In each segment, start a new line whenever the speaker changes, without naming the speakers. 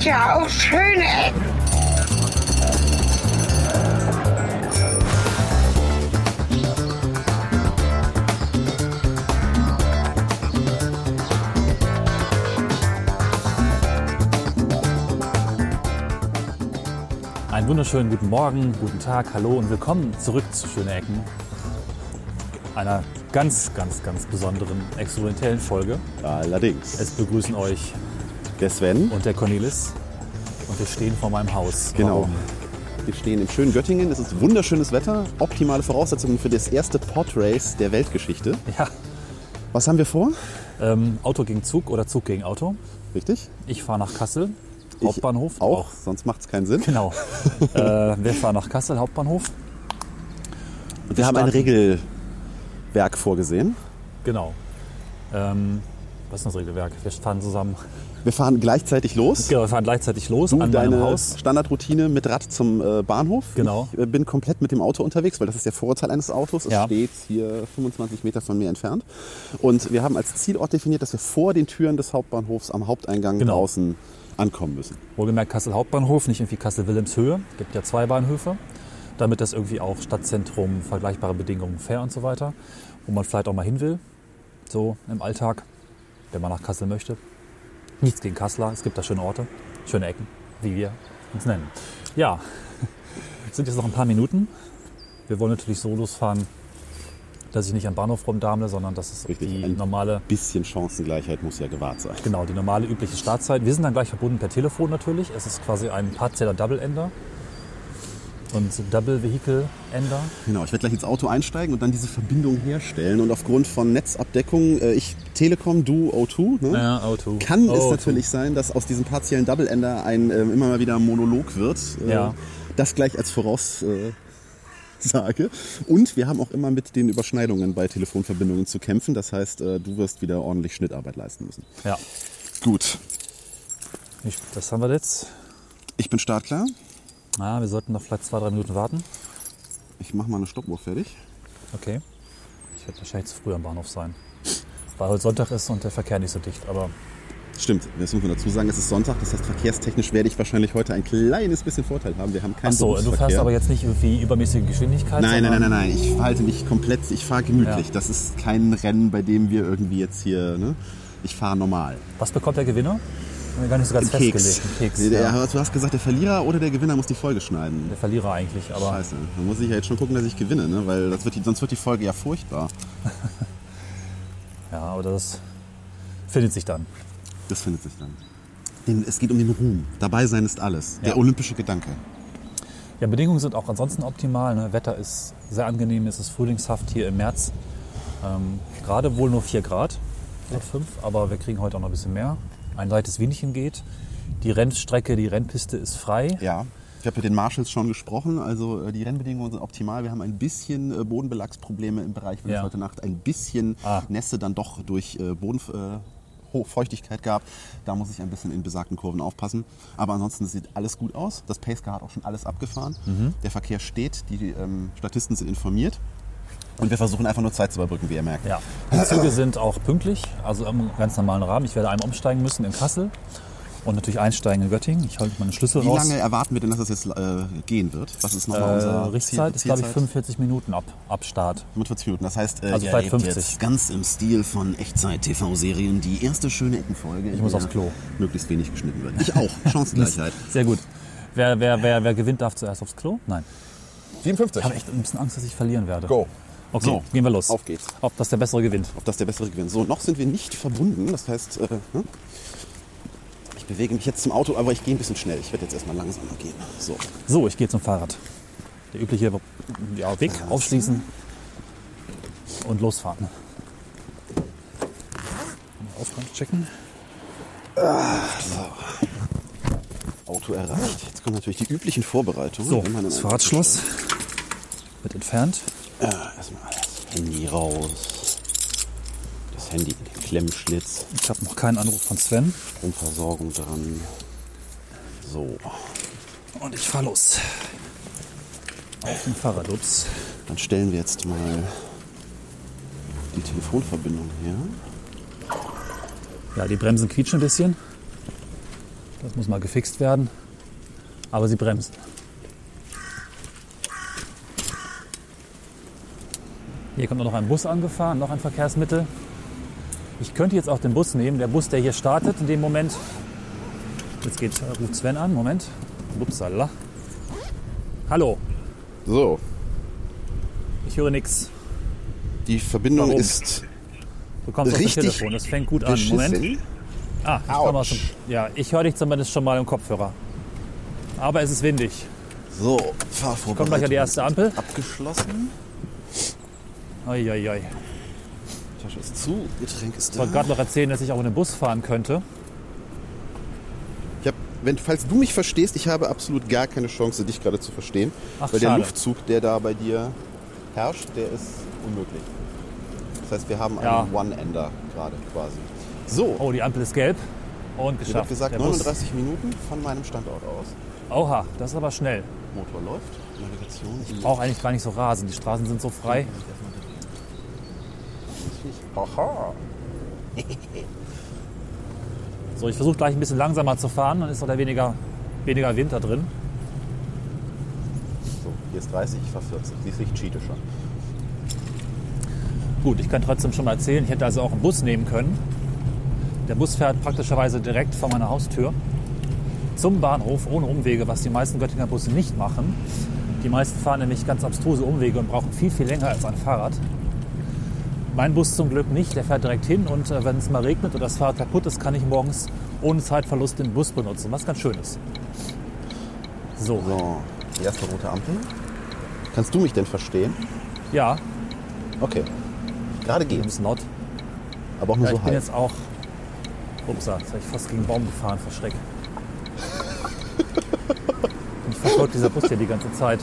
gibt ja auch schöne Ecken.
Einen wunderschönen guten Morgen, guten Tag, hallo und willkommen zurück zu Schöne Ecken. Einer ganz, ganz, ganz besonderen experimentellen Folge.
Allerdings.
Es begrüßen euch
Der Sven.
und der Cornelis und wir stehen vor meinem Haus.
Genau.
Warum?
Wir stehen im schönen Göttingen. Es ist wunderschönes Wetter. Optimale Voraussetzungen für das erste Podrace der Weltgeschichte.
Ja,
Was haben wir vor?
ähm, Auto gegen Zug oder Zug gegen Auto.
Richtig?
Ich fahre nach Kassel,
Ich
Hauptbahnhof.
Auch, sonst macht es keinen Sinn.
Genau. äh, wir fahren nach Kassel, Hauptbahnhof.
Und wir haben ein Regelwerk vorgesehen.
Genau. Ähm, was ist das Regelwerk? Wir fahren zusammen.
Wir fahren gleichzeitig los.
Genau, wir fahren gleichzeitig los
Du
an meinem
deine
Haus.
Standardroutine mit Rad zum äh, Bahnhof.
Genau.
Ich äh, bin komplett mit dem Auto unterwegs, weil das ist der Vorurteil eines Autos. Es
Ja.
steht hier 25 Meter von mir entfernt. Und wir haben als Zielort definiert, dass wir vor den Türen des Hauptbahnhofs am Haupteingang
Genau.
draußen ankommen müssen.
Wohlgemerkt Kassel Hauptbahnhof, nicht irgendwie Kassel Wilhelmshöhe. Gibt ja zwei Bahnhöfe. Damit das irgendwie auch Stadtzentrum, vergleichbare Bedingungen, fair und so weiter. Wo man vielleicht auch mal hin will. So im Alltag, wenn man nach Kassel möchte. Nichts gegen Kasseler, es gibt da schöne Orte, schöne Ecken, wie wir uns nennen. Ja, es sind jetzt noch ein paar Minuten. Wir wollen natürlich so losfahren, dass ich nicht am Bahnhof rumdamle, sondern dass es
Richtig,
die
ein-
normale
Bisschen Chancengleichheit muss ja gewahrt sein.
Genau, die normale übliche Startzeit. Wir sind dann gleich verbunden per Telefon natürlich. Es ist quasi ein Parzeller Double Ender und Double Vehicle Ender.
Genau, ich werde gleich ins Auto einsteigen und dann diese Verbindung herstellen. Und aufgrund von Netzabdeckung, äh, ich Telekom, du O2, ne?
Ja, Auto.
kann es
O2.
natürlich sein, dass aus diesem partiellen Double-Ender ein äh, immer mal wieder Monolog wird. Äh,
Ja.
Das gleich als Voraussage. Sage. Und wir haben auch immer mit den Überschneidungen bei Telefonverbindungen zu kämpfen. Das heißt, äh, du wirst wieder ordentlich Schnittarbeit leisten müssen.
Ja,
Gut,
ich, das haben wir jetzt.
ich bin startklar.
Ah, wir sollten noch vielleicht zwei, drei Minuten warten.
Ich mache mal eine Stoppuhr fertig.
Okay. Ich werde wahrscheinlich zu früh am Bahnhof sein. Weil heute Sonntag ist und der Verkehr nicht so dicht. Aber
Stimmt, das muss man dazu sagen, es ist Sonntag, das heißt verkehrstechnisch werde ich wahrscheinlich heute ein kleines bisschen Vorteil haben. Wir haben keinen
ach so, du fährst aber jetzt nicht irgendwie übermäßige Geschwindigkeit.
Nein, nein, nein, nein, nein, ich verhalte mich komplett, ich fahre gemütlich.
Ja.
Das ist kein Rennen, bei dem wir irgendwie jetzt hier, ne? Ich fahre normal.
Was bekommt der Gewinner? Haben wir gar nicht so ganz
Keks.
festgelegt. Keks.
Nee, der,
ja.
Du hast gesagt, der Verlierer oder der Gewinner muss die Folge schneiden.
Der Verlierer eigentlich, aber
Scheiße, dann muss ich ja jetzt schon gucken, dass ich gewinne, ne? weil wird die, sonst wird die Folge ja furchtbar.
ja, aber das findet sich dann.
Das findet sich dann. Den, es geht um den Ruhm. Dabei sein ist alles. Der
Ja.
olympische Gedanke.
Ja, Bedingungen sind auch ansonsten optimal. Ne? Wetter ist sehr angenehm, es ist frühlingshaft hier im März. Ähm, gerade wohl nur 4 Grad oder 5, aber wir kriegen heute auch noch ein bisschen mehr. Ein leichtes Windchen geht. Die Rennstrecke, die Rennpiste ist frei.
Ja. Ich habe mit den Marshals schon gesprochen. Also äh, die Rennbedingungen sind optimal. Wir haben ein bisschen äh, Bodenbelagsprobleme im Bereich, weil
Ja.
es heute Nacht ein bisschen
Ah.
Nässe dann doch durch äh, Bodenfeuchtigkeit gab. Da muss ich ein bisschen in besagten Kurven aufpassen. Aber ansonsten sieht alles gut aus. Das Pacecar hat auch schon alles abgefahren.
Mhm.
Der Verkehr steht. Die ähm, Statisten sind informiert. Und wir versuchen einfach nur Zeit zu überbrücken, wie ihr merkt.
Ja. Die Züge sind auch pünktlich, also im ganz normalen Rahmen. Ich werde einmal umsteigen müssen in Kassel und natürlich einsteigen in Göttingen. Ich halte meine Schlüssel
Wie
raus.
lange erwarten wir denn, dass das jetzt äh, gehen wird? Was ist nochmal
äh,
unser
Richtzeit
Ziel,
ist, glaube ich,
Zielzeit?
45 Minuten ab, ab Start.
45 Minuten. Das heißt, äh,
Also
ihr
vielleicht
erlebt
50.
jetzt ganz im Stil von Echtzeit-TV-Serien die erste schöne Eckenfolge. Ich
muss aufs Klo.
Möglichst wenig geschnitten wird. Ich auch. Chancengleichheit.
Sehr gut. Wer, wer, wer, wer gewinnt, darf zuerst aufs Klo? Nein.
57.
Ich habe echt ein bisschen Angst, dass ich verlieren werde.
Go.
Okay,
So,
gehen wir los.
auf geht's.
Ob das der Bessere gewinnt.
Auf das der bessere gewinnt. So, noch sind wir nicht verbunden. Das heißt, äh, ne? ich bewege mich jetzt zum Auto, aber ich gehe ein bisschen schnell. Ich werde jetzt erstmal langsamer gehen. So.
So, ich gehe zum Fahrrad. Der übliche ja, Weg aufschließen und losfahren. Aufgang checken.
Auto erreicht. Jetzt kommen natürlich die üblichen Vorbereitungen.
So, das Fahrradschloss wird entfernt.
Ja, erstmal das Handy raus. Das Handy in den Klemmschlitz.
Ich habe noch keinen Anruf von Sven.
Stromversorgung dran. So.
Und ich fahre los. Auf den Fahrrad. Ups.
Dann stellen wir jetzt mal die Telefonverbindung her.
Ja, die Bremsen quietschen ein bisschen. Das muss mal gefixt werden. Aber sie bremsen. Hier kommt noch ein Bus angefahren, noch ein Verkehrsmittel. Ich könnte jetzt auch den Bus nehmen. Der Bus, der hier startet in dem Moment. Jetzt geht, äh, ruft Sven an. Moment. Upsala. Hallo.
So,
Ich höre nichts.
die Verbindung
Warum?
ist
Du kommst auf das
Richtig
Telefon. Das fängt gut an.
beschissen.
Moment. Ah, ich komme aus dem. Ja, ich höre dich zumindest schon mal im Kopfhörer. Aber es ist windig.
So, Fahrvorbereitung.
Kommt gleich an die erste Ampel.
Abgeschlossen.
Uiuiui.
Tasche ist zu, Getränk ist
Ich
da.
wollte gerade noch erzählen, dass ich auch in den Bus fahren könnte.
Ich hab, wenn, falls du mich verstehst, ich habe absolut gar keine Chance, dich gerade zu verstehen.
Ach,
weil der
schade.
Luftzug, der da bei dir herrscht, der ist unmöglich. Das heißt, wir haben einen
Ja.
One-Ender gerade quasi. So,
Oh, die Ampel ist gelb. Und
ich habe
geschafft.
gesagt,
Der Bus.
39 Minuten von meinem Standort aus.
Oha, das ist aber schnell.
Motor läuft, Navigation. Ich
Brauche eigentlich gar nicht so rasen. Die Straßen sind so frei.
Aha.
So, ich versuche gleich ein bisschen langsamer zu fahren. Dann ist da weniger, weniger Wind da drin.
So, hier ist 30, ich fahre 40. Siehst du, ich cheate schon.
Gut, ich kann trotzdem schon mal erzählen, ich hätte also auch einen Bus nehmen können. Der Bus fährt praktischerweise direkt vor meiner Haustür zum Bahnhof ohne Umwege, was die meisten Göttinger Busse nicht machen. Die meisten fahren nämlich ganz abstruse Umwege und brauchen viel, viel länger als ein Fahrrad. Mein Bus zum Glück nicht, der fährt direkt hin und äh, wenn es mal regnet oder das Fahrrad kaputt ist, kann ich morgens ohne Zeitverlust den Bus benutzen, was ganz schön ist. So,
So, die erste rote Ampel. Kannst du mich denn verstehen?
ja,
Okay. Gerade geht's,
laut.
aber auch nur
Ja, ich
so
bin
halb.
jetzt auch. Upsa, jetzt habe ich fast gegen einen Baum gefahren vor Schreck. Mich verfolgt dieser Bus hier die ganze Zeit.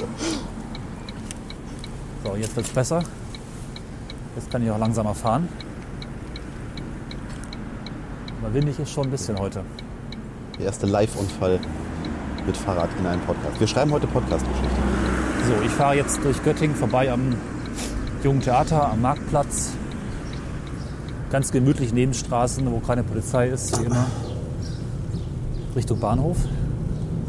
So, jetzt wird es besser. Jetzt kann ich auch langsamer fahren. Aber windig ist schon ein bisschen heute.
Der erste Live-Unfall mit Fahrrad in einem Podcast. Wir schreiben heute Podcast-Geschichte.
So, ich fahre jetzt durch Göttingen vorbei am Jungen Theater, am Marktplatz. Ganz gemütlich Nebenstraßen, wo keine Polizei ist, wie immer. Richtung Bahnhof.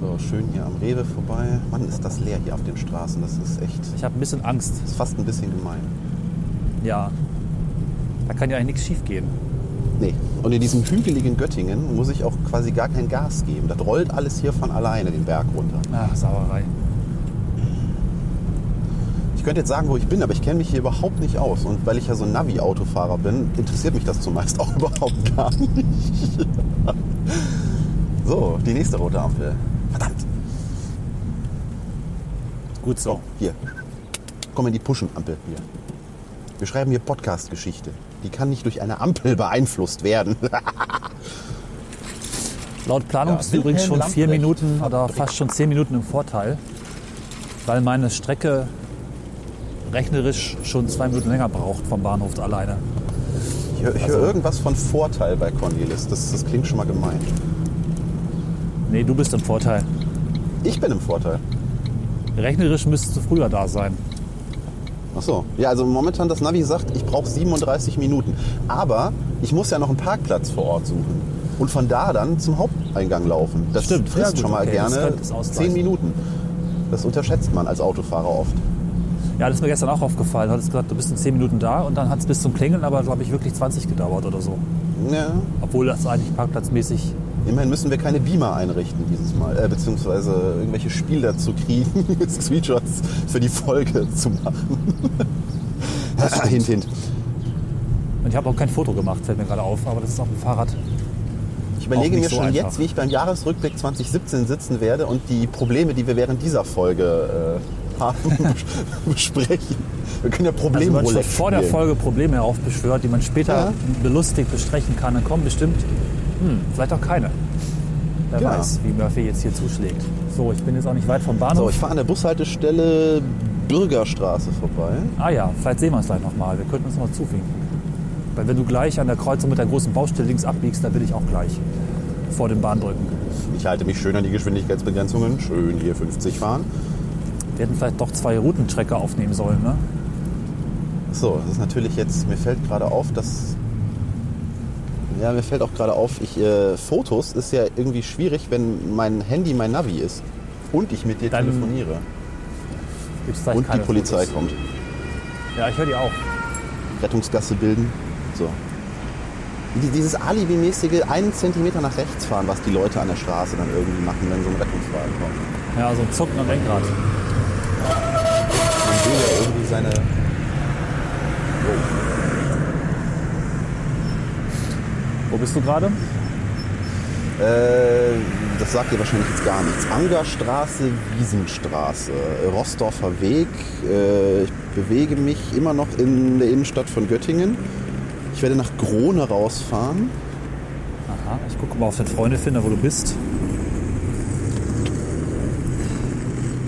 So, schön hier am Rewe vorbei. Mann, ist das leer hier auf den Straßen. Das ist echt,
Ich habe ein bisschen Angst.
das ist fast ein bisschen gemein.
Ja, da kann ja eigentlich nichts schief gehen.
Nee. Und in diesem hügeligen Göttingen muss ich auch quasi gar kein Gas geben. Das rollt alles hier von alleine den Berg runter.
Ach, Sauerei.
Ich könnte jetzt sagen, wo ich bin, aber ich kenne mich hier überhaupt nicht aus. Und weil ich ja so ein Navi-Autofahrer bin, interessiert mich das zumeist auch überhaupt gar nicht. so, die nächste rote Ampel. Verdammt.
Gut so.
Hier. Komm in die Puschenampel hier. Wir schreiben hier Podcast-Geschichte. Die kann nicht durch eine Ampel beeinflusst werden.
Laut Planung
Ja,
bist du übrigens schon
Wilhelm
vier
Lamprecht.
Minuten oder fast schon zehn Minuten im Vorteil, weil meine Strecke rechnerisch schon zwei Minuten länger braucht vom Bahnhof alleine.
Ich höre hör irgendwas von Vorteil bei Cornelis. Das, das klingt schon mal gemein.
Nee, du bist im Vorteil.
Ich bin im Vorteil.
Rechnerisch müsstest du früher da sein.
Ach so. Ja, also momentan das Navi sagt, ich brauche 37 Minuten. Aber ich muss ja noch einen Parkplatz vor Ort suchen. Und von da dann zum Haupteingang laufen. Das
Stimmt.
frisst
Ja, gut,
schon mal
okay,
gerne
könnte es ausgleichen.
10 Minuten. Das unterschätzt man als Autofahrer oft.
Ja, das ist mir gestern auch aufgefallen. Du hattest gesagt, du bist in zehn Minuten da und dann hat es bis zum Klingeln aber, glaube ich, wirklich 20 gedauert oder so.
Ja.
Obwohl das eigentlich parkplatzmäßig
Immerhin müssen wir keine Beamer einrichten dieses Mal, äh, beziehungsweise irgendwelche Spiele dazu kriegen, Screenshots für die Folge zu machen. hint, hint.
Und ich habe auch kein Foto gemacht, fällt mir gerade auf, aber das ist auf dem Fahrrad.
Ich überlege mir
so
schon
einfach.
jetzt, wie ich beim Jahresrückblick 2017 sitzen werde und die Probleme, die wir während dieser Folge äh, haben, besprechen. Wir können ja
Also wenn man vor der. Folge Probleme heraufbeschwört, die man später
Ja.
belustigt bestrechen kann, dann kommen bestimmt, hm, vielleicht auch keine. Wer
Ja.
weiß, wie Murphy jetzt hier zuschlägt. So, ich bin jetzt auch nicht weit vom Bahnhof.
So, ich fahre an der Bushaltestelle Bürgerstraße vorbei.
ah ja, vielleicht sehen wir uns gleich nochmal. Wir könnten uns noch mal zufinken. Weil wenn du gleich an der Kreuzung mit der großen Baustelle links abbiegst, dann will ich auch gleich vor den Bahnbrücken.
Ich halte mich schön an die Geschwindigkeitsbegrenzungen. Schön hier 50 fahren.
Wir hätten vielleicht doch zwei Routenstrecke aufnehmen sollen, ne?
So, das ist natürlich jetzt, mir fällt gerade auf, dass Ja, mir fällt auch gerade auf, ich, äh, Fotos ist ja irgendwie schwierig, wenn mein Handy mein Navi ist. Und ich mit dir
Dann
telefoniere. Und die Polizei
Fotos.
kommt.
Ja, ich höre die auch.
Rettungsgasse bilden. So. Die- Dieses Alibi-mäßige einen Zentimeter nach rechts fahren, was die Leute an der Straße dann irgendwie machen, wenn so ein Rettungswagen kommt.
Ja, so ein Zucken am Lenkrad.
Man will ja irgendwie seine.
Wo bist du gerade?
Äh, das sagt dir wahrscheinlich jetzt gar nichts. Angerstraße, Wiesenstraße, Rossdorfer Weg. Äh, ich bewege mich immer noch in der Innenstadt von Göttingen. Ich werde nach Grone rausfahren.
Aha, ich gucke mal auf den Freundefinder, wo du bist.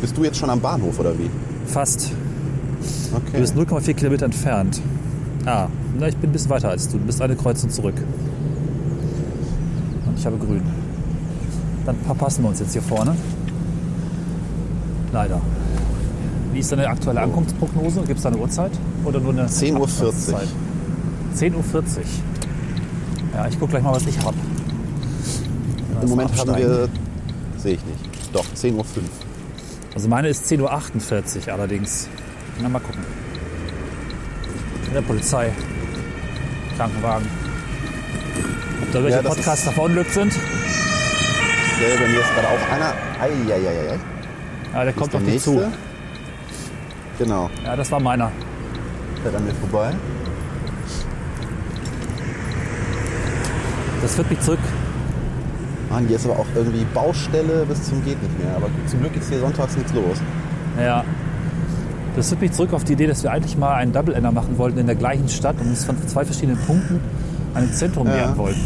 Bist du jetzt schon am Bahnhof oder wie?
Fast. Du
Okay.
bist 0,4 Kilometer entfernt. Ah, na, ich bin ein bisschen weiter als du. Du bist eine Kreuzung zurück. Und ich habe grün. Dann verpassen wir uns jetzt hier vorne. Leider. Wie ist deine aktuelle Ankunftsprognose? Gibt es da eine Uhrzeit? Oder nur eine
10.40 Uhr.
Abfahrtszeit? 10.40 Uhr. Ja, ich gucke gleich mal, was ich habe.
Im Moment haben wir. Sehe ich nicht. Doch, 10.05 Uhr.
Also meine ist 10.48 Uhr allerdings. Na, mal gucken. In der Polizei. Krankenwagen. Ob da welche
Ja,
Podcaster verunglückt sind?
Ja, bei mir ist gerade auch einer. Eieieiei.
Ja, der kommt auf dich zu.
Genau,
Ja, das war meiner.
fährt an mir vorbei.
Das führt mich zurück.
Mann, hier ist aber auch irgendwie Baustelle bis zum geht nicht mehr. Aber zum Glück ist hier sonntags nichts los.
Ja. Das führt mich zurück auf die Idee, dass wir eigentlich mal einen Double Ender machen wollten in der gleichen Stadt und uns von zwei verschiedenen Punkten an ein Zentrum
Ja.
nähern wollten.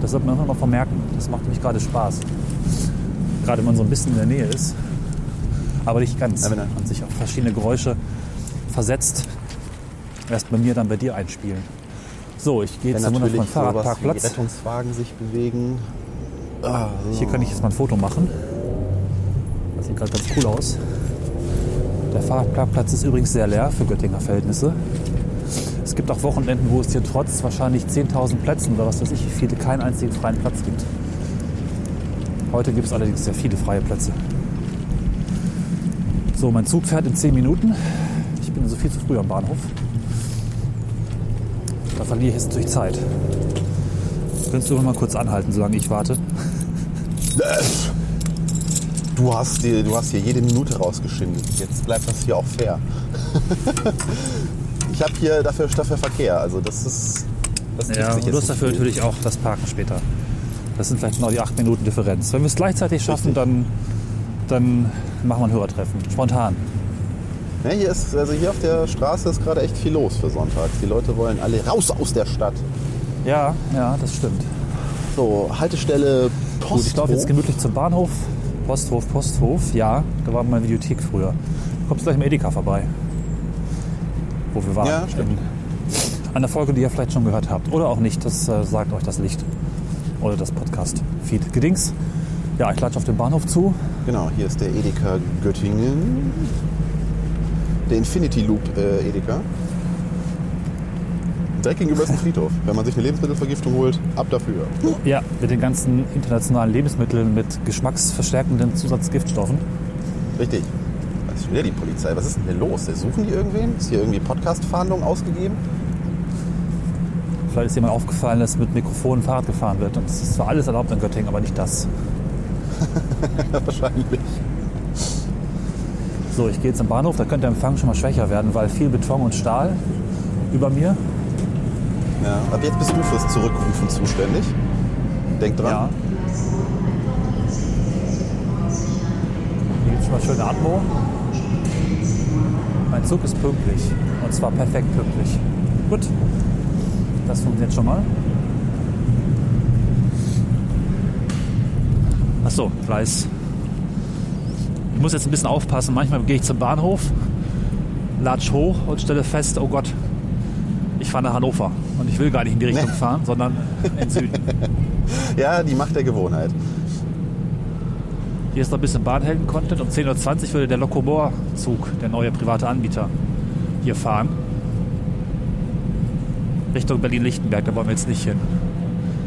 Das sollte man immer mal vermerken. Das macht nämlich gerade Spaß. Gerade wenn man so ein bisschen in der Nähe ist. Aber nicht ganz.
Ja, wenn
und sich auf verschiedene Geräusche versetzt. Erst bei mir, dann bei dir einspielen. So, ich gehe zum
natürlich
wundervollen
sowas wie
Fahrradparkplatz.
Rettungswagen sich bewegen. Ah, so.
Hier kann ich jetzt mal ein Foto machen. Das sieht gerade ganz cool aus. Der Fahrradparkplatz ist übrigens sehr leer für Göttinger Verhältnisse. Es gibt auch Wochenenden, wo es hier trotz wahrscheinlich 10.000 Plätzen oder was weiß ich, wie viele keinen einzigen freien Platz gibt. Heute gibt es allerdings sehr viele freie Plätze. So, mein Zug fährt in 10 Minuten. Ich bin so viel zu früh am Bahnhof. Da verliere ich jetzt natürlich Zeit. Könntest du noch mal kurz anhalten, solange ich warte?
Du hast, dir, du hast hier jede Minute rausgeschinden. Jetzt bleibt das hier auch fair. ich habe hier dafür, dafür Verkehr. Also das ist. Das
Ja,
sich
und du hast dafür
nicht
natürlich auch das Parken später. Das sind vielleicht noch die 8 Minuten Differenz. Wenn wir es gleichzeitig schaffen, dann, dann machen wir ein Hörertreffen. Spontan.
Ja, hier ist, also hier auf der Straße ist gerade echt viel los für Sonntags. Die Leute wollen alle raus aus der Stadt.
Ja, ja, das stimmt.
So, Haltestelle
Gut,
Post.
ich laufe jetzt gemütlich zum Bahnhof. Posthof, Posthof. Ja, da war meine Videothek früher. Du kommst gleich im Edeka vorbei. Wo wir waren.
Ja, stimmt.
An der Folge, die ihr vielleicht schon gehört habt. Oder auch nicht. Das äh, sagt euch das Licht. Oder das Podcast-Feed. Gedings. Ja, ich klatsche auf den Bahnhof zu.
Genau, hier ist der Edeka Göttingen. Der Infinity Loop äh, Edeka. Direkt gegenüber ist ein Friedhof. Wenn man sich eine Lebensmittelvergiftung holt, ab dafür.
Ja, mit den ganzen internationalen Lebensmitteln mit geschmacksverstärkenden Zusatzgiftstoffen.
Richtig. Das ist wieder die Polizei. Was ist denn hier los? Suchen die irgendwen? Ist hier irgendwie Podcast-Fahndung ausgegeben?
Vielleicht ist jemand aufgefallen, dass mit Mikrofon Fahrrad gefahren wird. Und es ist zwar alles erlaubt in Göttingen, aber nicht das.
Wahrscheinlich.
So, ich gehe jetzt am Bahnhof. Da könnte der Empfang schon mal schwächer werden, weil viel Beton und Stahl über mir.
Ja. Ab jetzt bist du fürs Zurückrufen zuständig. Denk dran.
Ja. Hier gibt es schon mal schöne Atmo. Mein Zug ist pünktlich. Und zwar perfekt pünktlich. Gut. Das funktioniert schon mal. Achso, Gleis. Ich muss jetzt ein bisschen aufpassen. Manchmal gehe ich zum Bahnhof, latsch hoch und stelle fest, oh Gott, ich fahre nach Hannover. Und ich will gar nicht in die Richtung fahren, sondern in den Süden.
Ja, die Macht der Gewohnheit.
Hier ist noch ein bisschen Bahnhelden-Content. Um 10.20 Uhr würde der Locomor-Zug, der neue private Anbieter, hier fahren. Richtung Berlin-Lichtenberg, da wollen wir jetzt nicht hin.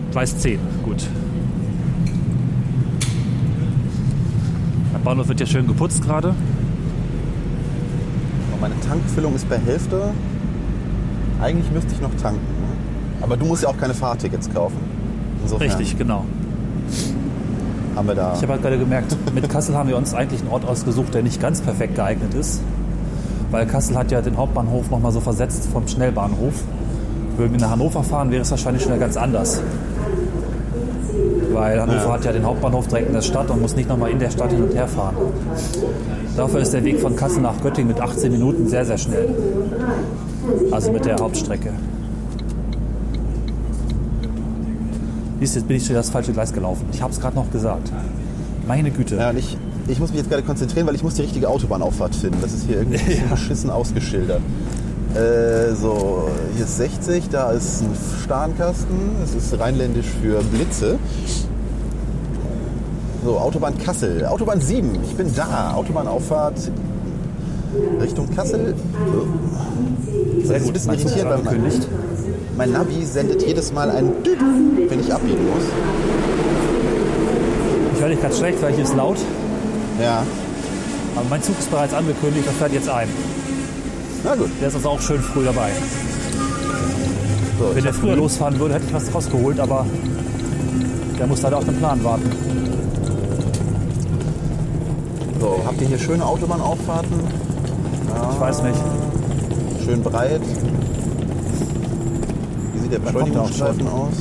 Gleis 10, gut. Bahnhof wird ja schön geputzt gerade.
Meine Tankfüllung ist bei Hälfte. Eigentlich müsste ich noch tanken. Ne? Aber du musst ja auch keine Fahrtickets kaufen. Insofern
Richtig, genau.
haben wir da.
Ich habe halt gerade gemerkt, mit Kassel haben wir uns eigentlich einen Ort ausgesucht, der nicht ganz perfekt geeignet ist. Weil Kassel hat ja den Hauptbahnhof nochmal so versetzt vom Schnellbahnhof. Würden wir nach Hannover fahren, wäre es wahrscheinlich schon ganz anders. Weil Hannover
Ja.
hat ja den Hauptbahnhof direkt in der Stadt und muss nicht nochmal in der Stadt hin und her fahren. Dafür ist der Weg von Kassel nach Göttingen mit 18 Minuten sehr, sehr schnell. Also mit der Hauptstrecke. Siehst jetzt bin ich schon das falsche Gleis gelaufen. Ich habe es gerade noch gesagt. Meine Güte.
Ja, ich, ich muss mich jetzt gerade konzentrieren, weil ich muss die richtige Autobahnauffahrt finden. Das ist hier irgendwie
Ja.
beschissen ausgeschildert. Äh, so, hier ist 60, da ist ein Starnkasten. Das ist rheinländisch für Blitze. So, Autobahn Kassel. Autobahn 7, ich bin da. Autobahnauffahrt Richtung Kassel.
Sehr
ist ein
gut.
bisschen irritierend, weil mein-
angekündigt.
Mein Navi sendet jedes Mal ein Düdü, wenn ich abbiegen muss.
Ich höre dich gerade schlecht, weil hier ist laut.
Ja,
Aber mein Zug ist bereits angekündigt und fährt jetzt ein.
na gut.
Der ist also auch schön früh dabei.
So,
Wenn der früher losfahren würde, hätte ich was rausgeholt, aber der muss leider auf den Plan warten.
So, habt ihr hier schöne Autobahnauffahrten?
Ich weiß nicht.
Schön breit. Wie sieht der
er
Beschleunigungsstreifen aus?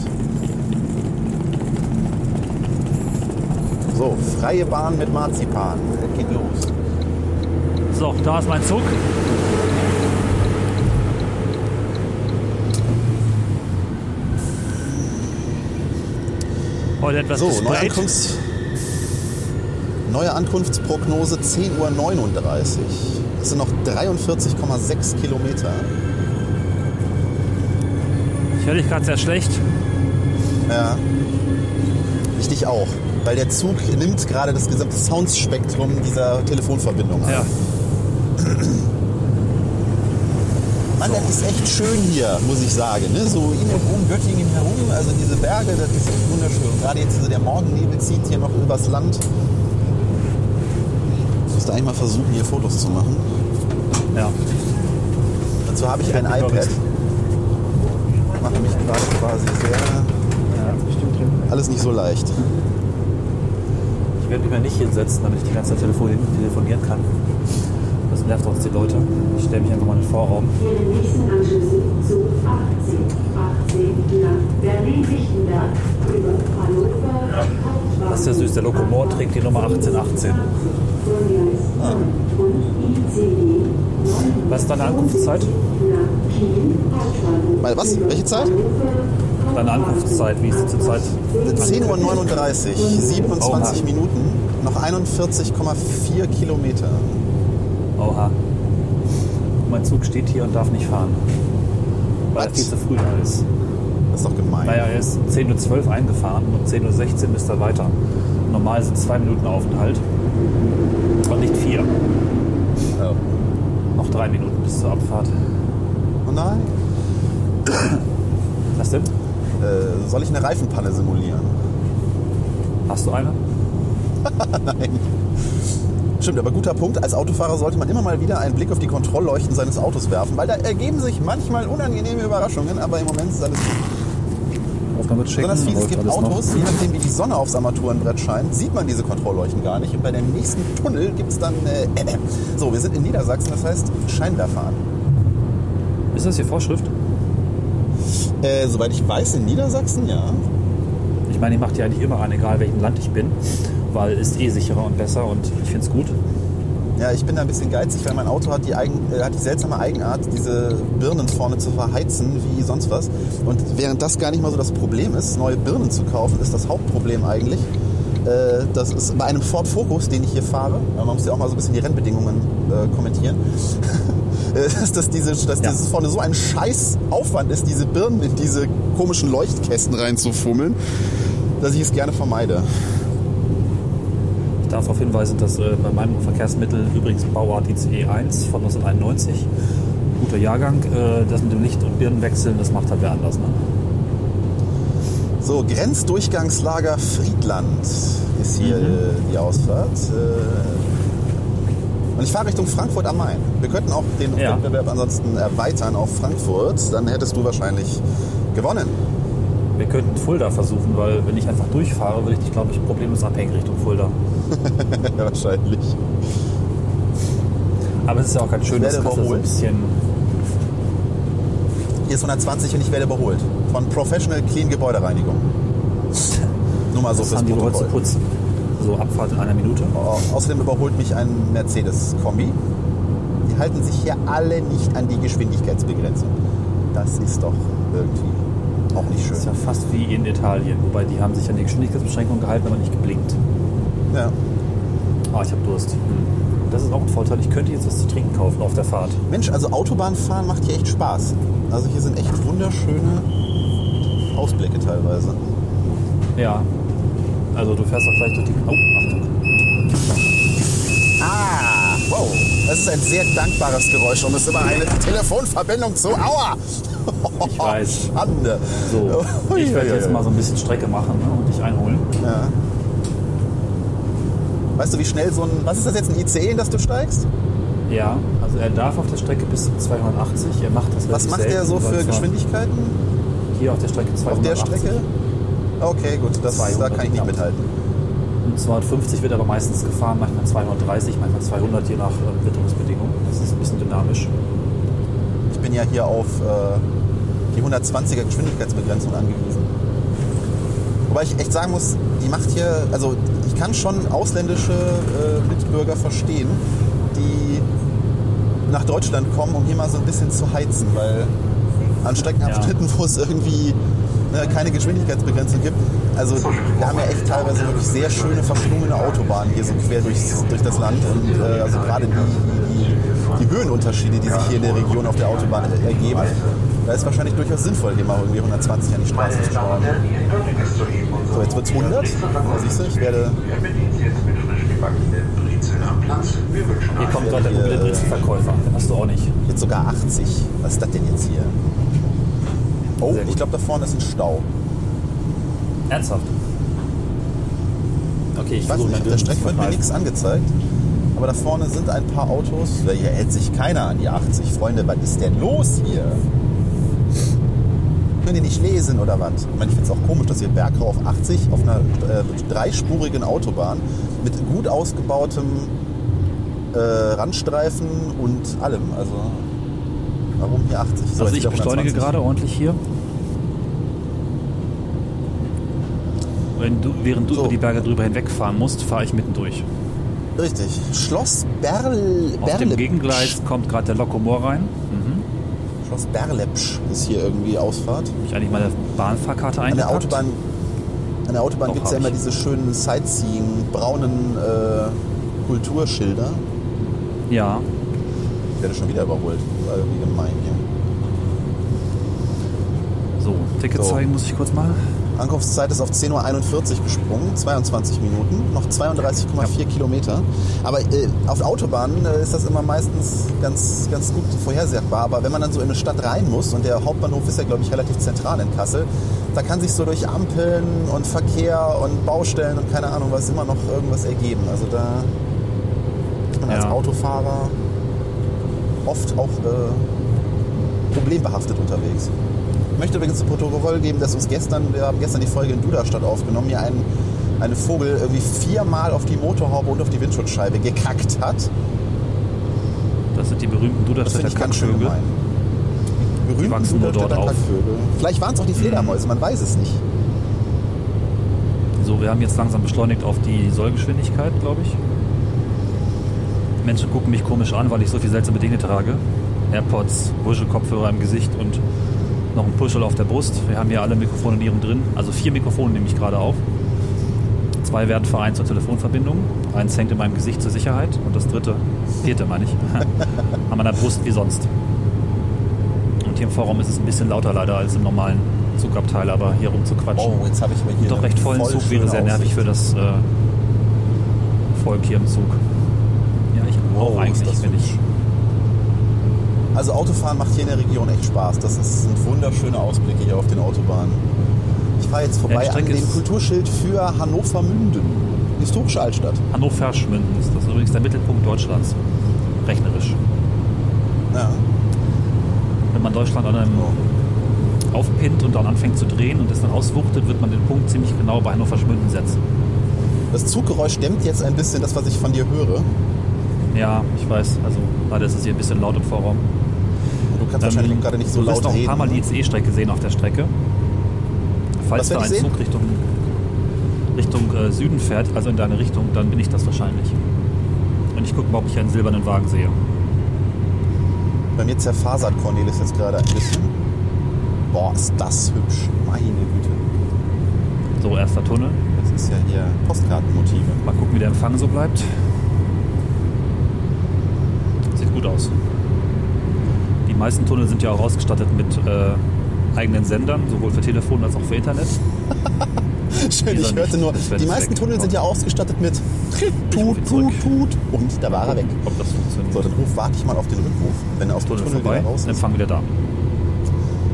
So, freie Bahn mit Marzipan. Das geht los.
So, da ist mein Zug. Heute etwas
So, neue,
gesprayt.
Ankunfts neue Ankunftsprognose 10.39 Uhr. Das sind noch 43,6 Kilometer.
Ich höre dich gerade sehr schlecht.
Ja. Ich dich auch. Weil der Zug nimmt gerade das gesamte Soundspektrum dieser Telefonverbindung an.
Ja.
Mann, das ist echt schön hier, muss ich sagen. Ne? So in und um Göttingen herum, also diese Berge, das ist echt wunderschön. Gerade jetzt so der Morgennebel zieht hier noch übers Land. Ich müsste eigentlich mal versuchen, hier Fotos zu machen.
ja.
Dazu habe ich ein iPad. Ich mache mich gerade quasi sehr... Alles nicht so leicht.
Ich werde mich mal nicht hinsetzen, damit ich die ganze Zeit telefonieren, telefonieren kann. Das nervt sonst die Leute. Ich stelle mich einfach mal in den Vorraum.
In den nächsten Anschlüssen zu 18, 18 nach Berlin-Lichtenberg über Hannover.
Das ist ja süß. Der Lokomor trägt die Nummer 1818.
Ah.
Was ist deine Ankunftszeit?
Mal was? Welche Zeit?
Deine Ankunftszeit, wie ist sie zurzeit?
10.39 Uhr, 27
Oha.
Minuten, noch 41,4 Kilometer.
Oha. Mein Zug steht hier und darf nicht fahren. Weil er
Was?
viel zu früh da ist.
Das ist doch gemein.
Naja, er ist 10.12 Uhr eingefahren und 10.16 Uhr müsste er weiter. Normal sind zwei Minuten Aufenthalt. Und nicht vier.
Oh.
Noch drei Minuten bis zur Abfahrt.
oh nein.
Was denn?
Äh, soll ich eine Reifenpanne simulieren?
Hast du eine?
Nein. Stimmt, aber guter Punkt. Als Autofahrer sollte man immer mal wieder einen Blick auf die Kontrollleuchten seines Autos werfen, weil da ergeben sich manchmal unangenehme Überraschungen, aber im Moment ist alles gut. Besonders viel, es gibt
alles noch.
Autos, je nachdem wie die Sonne aufs Armaturenbrett scheint, sieht man diese Kontrollleuchten gar nicht. Und bei dem nächsten Tunnel gibt es dann... Äh, so, wir sind in Niedersachsen, das heißt Scheinwerfer an.
Ist das hier Vorschrift?
Äh, soweit ich weiß, in Niedersachsen, ja.
Ich meine, ich mache die eigentlich immer an, egal welchem Land ich bin, weil ist eh sicherer und besser und ich finde es gut.
Ja, ich bin da ein bisschen geizig, weil mein Auto hat die, Eigen, äh, hat die seltsame Eigenart, diese Birnen vorne zu verheizen wie sonst was. Und während das gar nicht mal so das Problem ist, neue Birnen zu kaufen, ist das Hauptproblem eigentlich. Äh, das ist bei einem Ford Focus, den ich hier fahre, man muss ja auch mal so ein bisschen die Rennbedingungen äh, kommentieren, äh, dass, dass, diese, dass
Ja.
dieses vorne so ein scheiß Aufwand ist, diese Birnen in diese komischen Leuchtkästen reinzufummeln, dass ich es gerne vermeide.
Ich darf darauf hinweisen, dass äh, bei meinem Verkehrsmittel übrigens Bauart ICE 1 von 1991 guter Jahrgang. Äh, das mit dem Licht- und Birnenwechseln, das macht halt wer anders. Ne?
So, Grenzdurchgangslager Friedland ist hier
Mhm.
äh, die Ausfahrt. Äh, und ich fahre Richtung Frankfurt am Main. Wir könnten auch den
Ja.
Wettbewerb ansonsten erweitern auf Frankfurt. Dann hättest du wahrscheinlich gewonnen.
Wir könnten Fulda versuchen, weil wenn ich einfach durchfahre, würde ich dich, glaube ich, problemlos abhängen Richtung Fulda.
wahrscheinlich.
Aber es ist ja auch ganz schön, dass Kassel so ein bisschen...
Hier ist 120 und ich werde überholt. Von Professional Clean Gebäudereinigung. Nur mal so
Das
fürs
haben die wohl zu
Protokoll.
putzen. So Abfahrt in einer Minute.
Au- Außerdem überholt mich ein Mercedes-Kombi. Die halten sich hier alle nicht an die Geschwindigkeitsbegrenzung. Das ist doch irgendwie auch nicht
Das ist
schön.
ja fast wie in Italien, wobei die haben sich an die Geschwindigkeitsbeschränkung gehalten, aber nicht geblinkt.
Ja.
Ah, ich habe Durst. Hm. Das ist auch ein Vorteil. Ich könnte jetzt was zu trinken kaufen auf der Fahrt.
Mensch, also Autobahnfahren macht hier echt Spaß. Also hier sind echt wunderschöne Ausblicke teilweise.
Ja. Also du fährst auch gleich durch die... Oh, Achtung.
Ah, wow. Das ist ein sehr dankbares Geräusch und ist immer eine Telefonverbindung zu Aua.
Ich weiß.
Schande.
So, ich werde jetzt mal so ein bisschen Strecke machen ne, und dich einholen.
Ja. Weißt du, wie schnell so ein. Was ist das jetzt, ein ICE, in das du steigst?
Ja, also er darf auf der Strecke bis zu 280. Er macht das
Was macht der
selten,
so
weil
für Geschwindigkeiten
Hier auf der Strecke 280.
auf der Strecke? Okay, gut, das, da
200
kann ich nicht mithalten.
Und 250 wird aber meistens gefahren, manchmal 230, manchmal 200, je nach äh, Witterungsbedingungen. Das ist ein bisschen dynamisch.
Ja hier auf äh, die 120er Geschwindigkeitsbegrenzung angewiesen. Wobei ich echt sagen muss, die macht hier, also ich kann schon ausländische äh, Mitbürger verstehen, die nach Deutschland kommen, um hier mal so ein bisschen zu heizen, weil an Streckenabschnitten, wo es irgendwie ne, keine Geschwindigkeitsbegrenzung gibt, also wir haben ja echt teilweise wirklich sehr schöne verschlungene Autobahnen hier so quer durchs, durch das Land und äh, also gerade die, die, Höhenunterschiede, die sich hier in der Region auf der Autobahn er- ergeben, da ist wahrscheinlich durchaus sinnvoll, hier mal irgendwie 120 an die Straße zu schrauben. So, jetzt wird es 100. Da siehst du, ich werde
Hier kommt gerade der mobile Brezelverkäufer. Den hast du auch nicht.
jetzt sogar 80. Was ist das denn jetzt hier? Oh, ich glaube, da vorne ist ein Stau.
Ernsthaft? Okay, ich
Ich weiß nicht, auf der Strecke wird mir nichts angezeigt. Aber da vorne sind ein paar Autos. Hier hält sich keiner an die 80. Freunde, was ist denn los hier? Können die nicht lesen oder was? Ich meine, ich finde es auch komisch, dass hier Bergrau auf 80 auf einer äh, dreispurigen Autobahn mit gut ausgebautem äh, Randstreifen und allem. Also, warum hier 80? So,
Also ich beschleunige
120.
gerade ordentlich hier. Du, während du
So.
über die Berge drüber hinwegfahren musst, fahre ich mittendurch.
Richtig. Schloss Berl
Auf dem. Gegengleis kommt gerade der Lokomor rein. Mhm.
Schloss Berlepsch ist hier irgendwie Ausfahrt.
Hab ich eigentlich meine Bahnfahrkarte
An der
eingepackt?
Autobahn, an der Autobahn
Doch,
gibt es ja immer diese schönen Sightseeing, braunen äh, Kulturschilder.
Ja.
Ich werde schon wieder überholt. Weil wie gemein hier.
So, Ticket
So.
zeigen muss ich kurz mal.
Ankunftszeit ist auf 10.41 Uhr gesprungen, 22 Minuten, noch 32,4 Kilometer. Aber äh, auf Autobahnen äh, ist das immer meistens ganz, ganz gut vorhersehbar. Aber wenn man dann so in eine Stadt rein muss, und der Hauptbahnhof ist ja, glaube ich, relativ zentral in Kassel, da kann sich so durch Ampeln und Verkehr und Baustellen und keine Ahnung was immer noch irgendwas ergeben. Also da ist man als
Ja.
Autofahrer oft auch äh, problembehaftet unterwegs. Ich möchte übrigens zu Protokoll geben, dass uns gestern, wir haben gestern die Folge in Duderstadt aufgenommen, hier ein, eine Vogel irgendwie viermal auf die Motorhaube und auf die Windschutzscheibe gekackt hat.
Das sind die berühmten Duderstädter Kackvögel.
Berühmten
wachsen nur dort auf. Mhm.
Kackvögel. Vielleicht waren es auch die Fledermäuse, man weiß es nicht.
So, wir haben jetzt langsam beschleunigt auf die Sollgeschwindigkeit, glaube ich. Menschen gucken mich komisch an, weil ich so viel seltsame Dinge trage. AirPods, Wuschelkopfhörer im Gesicht und noch ein Puschel auf der Brust. Wir haben hier alle Mikrofone neben drin. Also vier Mikrofone nehme ich gerade auf. Zwei werden vereint zur Telefonverbindung. Eins hängt in meinem Gesicht zur Sicherheit und das dritte, vierte meine ich, an meiner Brust wie sonst. Und hier im Vorraum ist es ein bisschen lauter leider als im normalen Zugabteil, aber hier rumzuquatschen.
Oh, jetzt habe ich aber hier
Doch recht vollen
voll
Zug wäre sehr nervig für das äh, Volk hier im Zug. Ja, ich auch
Wow, ist
eigentlich, wenn ich.
Also Autofahren macht hier in der Region echt Spaß. Das ist, sind wunderschöne Ausblicke hier auf den Autobahnen. Ich fahre jetzt
Ja,
vorbei
die
an dem Kulturschild für Hannover Münden. Historische Altstadt.
Hannover Schmünden ist das übrigens der Mittelpunkt Deutschlands. Rechnerisch.
Ja.
Wenn man Deutschland an einem aufpinnt und dann anfängt zu drehen und es dann auswuchtet, wird man den Punkt ziemlich genau bei Hannover Schmünden setzen.
Das Zuggeräusch dämmt jetzt ein bisschen das, was ich von dir höre.
Ja, ich weiß. Also leider ist es hier ein bisschen laut im Vorraum.
Du kannst wahrscheinlich gerade nicht so
Ähm, du
laut
wirst auch ein
reden.
paar Mal die ICE-Strecke sehen auf der Strecke. Falls da ein
sehen?
Zug Richtung, Richtung äh, Süden fährt, also in deine Richtung, dann bin ich das wahrscheinlich. Und ich gucke mal, ob ich einen silbernen Wagen sehe.
Bei mir zerfasert Cornelis jetzt gerade ein bisschen. Boah, ist das hübsch. Meine Güte.
So, erster Tunnel.
Das ist ja hier Postkartenmotive.
Mal gucken, wie der Empfang so bleibt. Sieht gut aus. Die meisten Tunnel sind ja auch ausgestattet mit äh, eigenen Sendern, sowohl für Telefon als auch für Internet.
Schön, ich hörte nur, die meisten. Tunnel sind ja ausgestattet mit Tut, Tut. Tut. Und da war er weg.
Ob das funktioniert.
So, dann ruf, warte ich mal auf den Rückruf. Wenn er aus dem
Tunnel
Tunnel
vorbei,
wieder raus ist.
Empfang wieder da.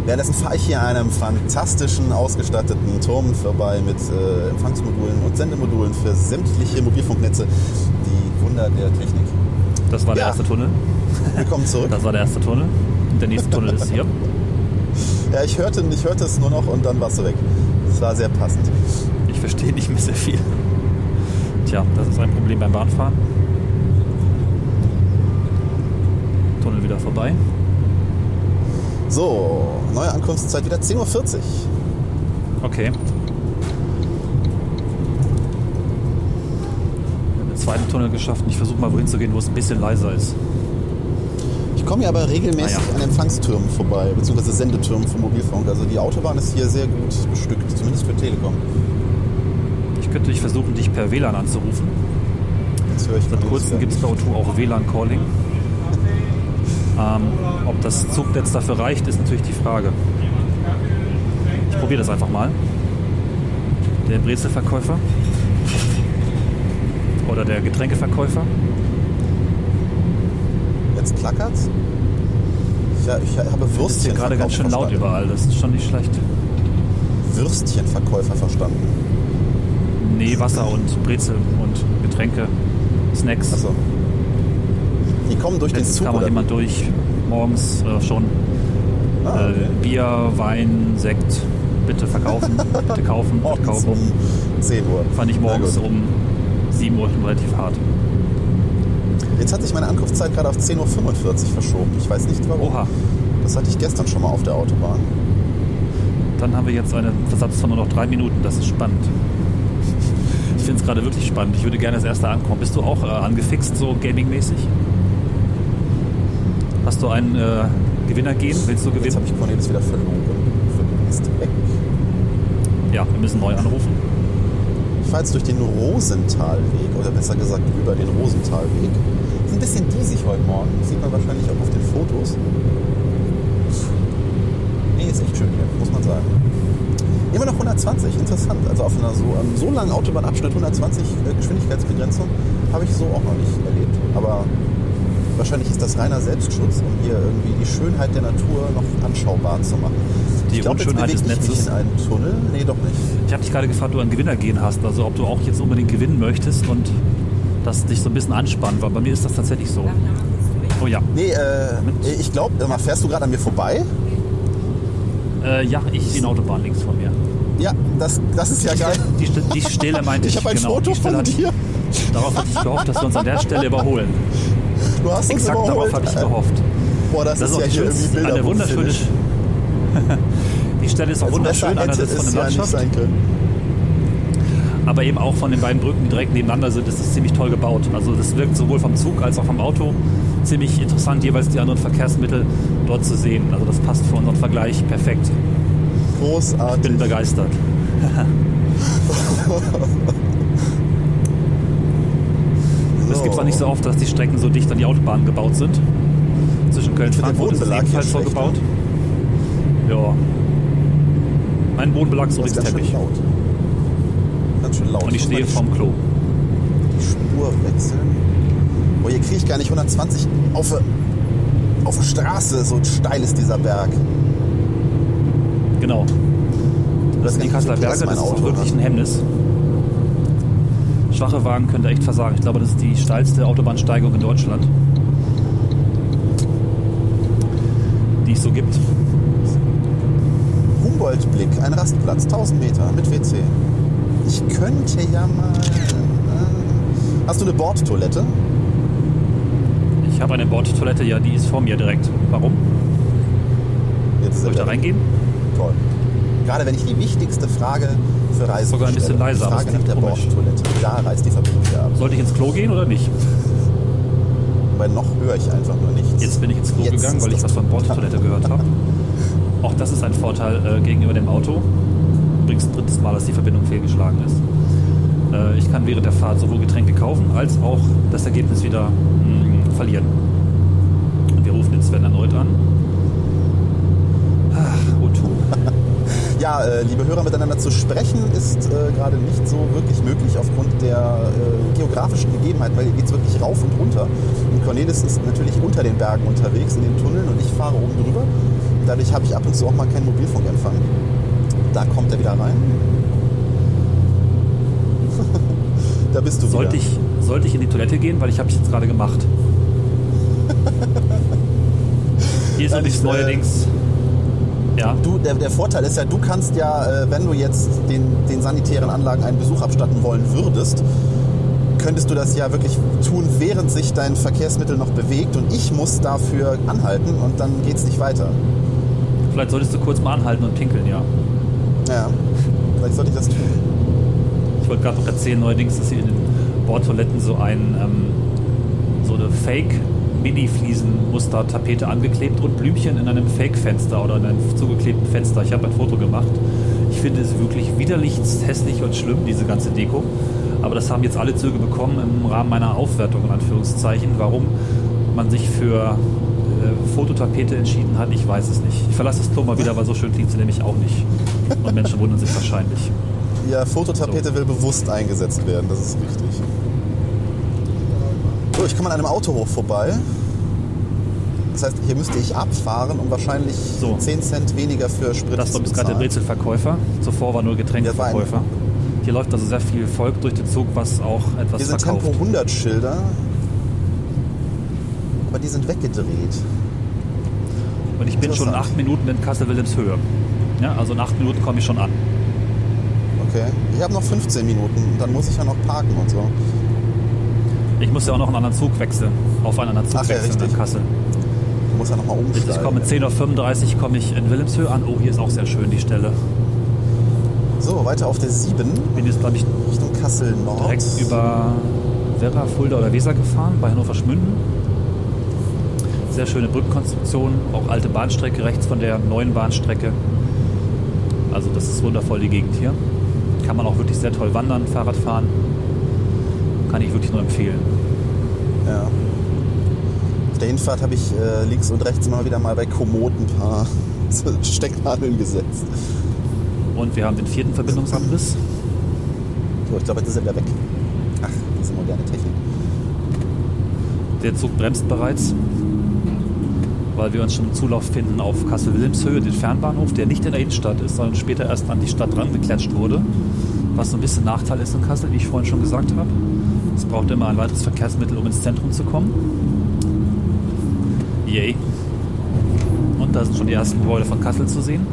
Währenddessen fahre ich hier an einem fantastischen, ausgestatteten Turm vorbei mit äh, Empfangsmodulen und Sendemodulen für sämtliche Mobilfunknetze. Die Wunder der Technik.
Das war der
Ja.
erste Tunnel.
Willkommen zurück.
Das war der erste Tunnel. Der nächste Tunnel ist hier.
Ja, ich hörte, ich hörte es nur noch und dann warst du weg. Das war sehr passend.
Ich verstehe nicht mehr sehr viel. Tja, das ist ein Problem beim Bahnfahren. Tunnel wieder vorbei.
So, neue Ankunftszeit wieder 10.40 Uhr.
Okay. Wir haben den zweiten Tunnel geschafft und ich versuche mal wohin zu gehen, wo es ein bisschen leiser ist.
Ich komme hier aber regelmäßig
Ah ja.
an Empfangstürmen vorbei, beziehungsweise Sendetürmen für Mobilfunk. Also die Autobahn ist hier sehr gut bestückt, zumindest für Telekom.
Ich könnte dich versuchen, dich per WLAN anzurufen.
Jetzt höre ich
Seit kurzem gibt es bei O2 auch WLAN-Calling. Ähm, ob das Zugnetz dafür reicht, ist natürlich die Frage. Ich probiere das einfach mal. Der Brezelverkäufer oder der Getränkeverkäufer.
Jetzt klackert's. Ich, ich habe
Das ist hier
Würstchen
gerade ganz schön laut überall. Das ist schon nicht schlecht.
Würstchenverkäufer verstanden.
Nee, Wasser und Brezel und Getränke, Snacks.
Achso. Die kommen durch den
Letztens
Zug
kam
oder?
jemand durch, morgens äh, schon.
Ah,
Äh, Bier, Wein, Sekt, bitte verkaufen, bitte kaufen, bitte kaufen.
um 10 Uhr.
Fand ich morgens um 7 Uhr schon relativ hart.
Jetzt hat sich meine Ankunftszeit gerade auf 10.45 Uhr verschoben. Ich weiß nicht warum.
Oha,
Das hatte ich gestern schon mal auf der Autobahn.
dann haben wir jetzt einen Versatz von nur noch drei Minuten. Das ist spannend. Ich finde es gerade wirklich spannend. Ich würde gerne als Erster ankommen. Bist du auch äh, angefixt, so gaming-mäßig? Hast du einen äh, Gewinner gehen? Willst du
Jetzt
gewinnen?
habe ich Cornelis wieder verloren.
Ja, wir müssen neu anrufen.
Ich fahre jetzt durch den Rosenthalweg, oder besser gesagt über den Rosenthalweg. Ein bisschen diesig heute Morgen. Sieht man wahrscheinlich auch auf den Fotos. Nee, ist echt schön hier, muss man sagen. Immer noch 120, interessant. Also auf einer so, einem so langen Autobahnabschnitt 120 äh, Geschwindigkeitsbegrenzung habe ich so auch noch nicht erlebt. Aber wahrscheinlich ist das reiner Selbstschutz, um hier irgendwie die Schönheit der Natur noch anschaubar zu machen.
Die
ich glaub,
Unschönheit des Netzes.
in einen Tunnel. Nee, doch nicht.
Ich habe dich gerade gefragt, ob du einen Gewinner gehen hast. Also ob du auch jetzt unbedingt gewinnen möchtest und das dich so ein bisschen anspannt, weil bei mir ist das tatsächlich so. Oh ja.
Nee, äh, ich glaube, fährst du gerade an mir vorbei?
Äh, ja, ich sehe eine Autobahn links von mir.
Ja, das, das ist ja geil.
Die, St- die Stelle meinte ich.
Ich habe ein
genau,
Foto
die
von dir.
Darauf hatte ich gehofft, dass wir uns an der Stelle überholen.
Du hast uns
Exakt
überholt.
darauf habe ich
Äh,
gehofft.
Boah, das,
Das
ist
ist
ja
die schönste,
irgendwie
eine wunderschöne. Die Stelle ist auch
Also
wunderschön,
hätte
einerseits von der
ja nicht
Landschaft,
sein können.
Aber eben auch von den beiden Brücken, die direkt nebeneinander sind, ist es ziemlich toll gebaut. Also das wirkt sowohl vom Zug als auch vom Auto ziemlich interessant, jeweils die anderen Verkehrsmittel dort zu sehen. Also das passt für unseren Vergleich perfekt. Ich
Großartig.
bin begeistert. Es gibt zwar nicht so oft, dass die Strecken so dicht an die Autobahn gebaut sind. Zwischen Köln und Frankfurt ist es ebenfalls so gebaut. Ja. Mein Bodenbelag ist übrigens Teppich.
laut. Ganz schön laut.
Und ich stehe
die
vorm Klo.
Spur wechseln. Boah, hier kriege ich gar nicht 120 auf. auf der Straße, so steil ist dieser Berg.
Genau. Das sind die Kasseler Berge, das ist
Auto
wirklich
hat.
ein Hemmnis. Schwache Wagen können da echt versagen. Ich glaube, das ist die steilste Autobahnsteigung in Deutschland, die es so gibt.
Humboldt-Blick, ein Rastplatz, 1000 Meter mit WC. Ich könnte ja mal. Äh, hast du eine Bordtoilette?
Ich habe eine Bordtoilette, ja, die ist vor mir direkt. Warum?
Jetzt
Soll ich da reingehen?
Toll. Gerade wenn ich die wichtigste Frage für Reisen
Sogar ein bisschen leiser,
Frage nach der
komisch.
Bordtoilette. Da reißt die Verbindung ab.
Sollte ich ins Klo gehen oder nicht?
Weil noch höre ich einfach nur nichts.
Jetzt bin ich ins Klo
Jetzt
gegangen, weil ich was von Bordtoilette gehört habe. Auch das ist ein Vorteil äh, gegenüber dem Auto. Übrigens drittes Mal, dass die Verbindung fehlgeschlagen ist. Äh, ich kann während der Fahrt sowohl Getränke kaufen, als auch das Ergebnis wieder mh, verlieren. Und wir rufen den Sven erneut an. Ach, Otto.
Ja, äh, liebe Hörer, miteinander zu sprechen ist äh, gerade nicht so wirklich möglich aufgrund der äh, geografischen Gegebenheiten, weil hier geht es wirklich rauf und runter. Und Cornelis ist natürlich unter den Bergen unterwegs in den Tunneln und ich fahre oben drüber. Dadurch habe ich ab und zu auch mal keinen Mobilfunkempfang. Da kommt er wieder rein. da bist du
Sollte
wieder.
ich, sollte ich in die Toilette gehen, weil ich habe es jetzt gerade gemacht. Hier ist übrigens
ich, äh,
neuerdings. Ja,
Du, der, der Vorteil ist ja, du kannst ja, äh, wenn du jetzt den, den sanitären Anlagen einen Besuch abstatten wollen würdest, könntest du das ja wirklich tun, während sich dein Verkehrsmittel noch bewegt und ich muss dafür anhalten und dann geht's nicht weiter.
vielleicht solltest du kurz mal anhalten und pinkeln, ja.
Ja, vielleicht sollte ich das tun.
Ich wollte gerade noch erzählen, neuerdings ist hier in den Bordtoiletten so ein ähm, so eine Fake Mini-Fliesenmuster-Tapete angeklebt und Blümchen in einem Fake-Fenster oder in einem zugeklebten Fenster. Ich habe ein Foto gemacht. Ich finde es wirklich widerlich, hässlich und schlimm, diese ganze Deko. Aber das haben jetzt alle Züge bekommen im Rahmen meiner Aufwertung, in Anführungszeichen. Warum man sich für äh, Fototapete entschieden hat, ich weiß es nicht. Ich verlasse das Klo mal wieder, weil so schön klingt sie nämlich auch nicht. Und Menschen wundern sich wahrscheinlich.
Ja, Fototapete will bewusst eingesetzt werden, das ist richtig. So, ich komme an einem Autohof vorbei. Das heißt, hier müsste ich abfahren, um wahrscheinlich
So.
10 Cent weniger für Sprit
Das bis gerade der. Brezelverkäufer. Zuvor war nur Getränkeverkäufer. Hier läuft also sehr viel Volk durch den Zug, was auch etwas
Hier sind
verkauft.
Tempo 100 Schilder, aber die sind weggedreht.
Und ich bin schon acht Minuten in Kassel-Wilhelmshöhe. Ja, also in acht Minuten komme ich schon an.
Okay. Ich habe noch 15 Minuten, dann muss ich ja noch parken und so.
Ich muss ja auch noch einen anderen Zug wechseln. Auf einen anderen Zug
Ach ja,
wechseln
richtig.
in Kassel.
Ich muss ja nochmal umsteigen.
Ich komme 10.35 Uhr komme ich in Wilhelmshöhe an. Oh, hier ist auch sehr schön die Stelle.
So, weiter auf der 7
Bin jetzt, glaube ich,
Richtung Kassel Nord.
direkt über Werra, Fulda oder Weser gefahren, bei Hannover Schmünden. Sehr schöne Brückenkonstruktion, auch alte Bahnstrecke rechts von der neuen Bahnstrecke. Also das ist wundervoll, die Gegend hier. Kann man auch wirklich sehr toll wandern, Fahrrad fahren. Kann ich wirklich nur empfehlen.
Ja. Auf der Hinfahrt habe ich äh, links und rechts immer wieder mal bei Komoot ein paar Stecknadeln gesetzt.
Und wir haben den vierten Verbindungsabriss.
So, ich glaube, jetzt ist er wieder weg. Ach, diese moderne Technik.
Der Zug bremst bereits, weil wir uns schon im Zulauf finden auf Kassel-Wilhelmshöhe, den Fernbahnhof, der nicht in der Innenstadt ist, sondern später erst an die Stadt dran geklatscht wurde. Was so ein bisschen Nachteil ist in Kassel, wie ich vorhin schon gesagt habe. Es braucht immer ein weiteres Verkehrsmittel, um ins Zentrum zu kommen. Yay. Und da sind schon die ersten Gebäude von Kassel zu sehen.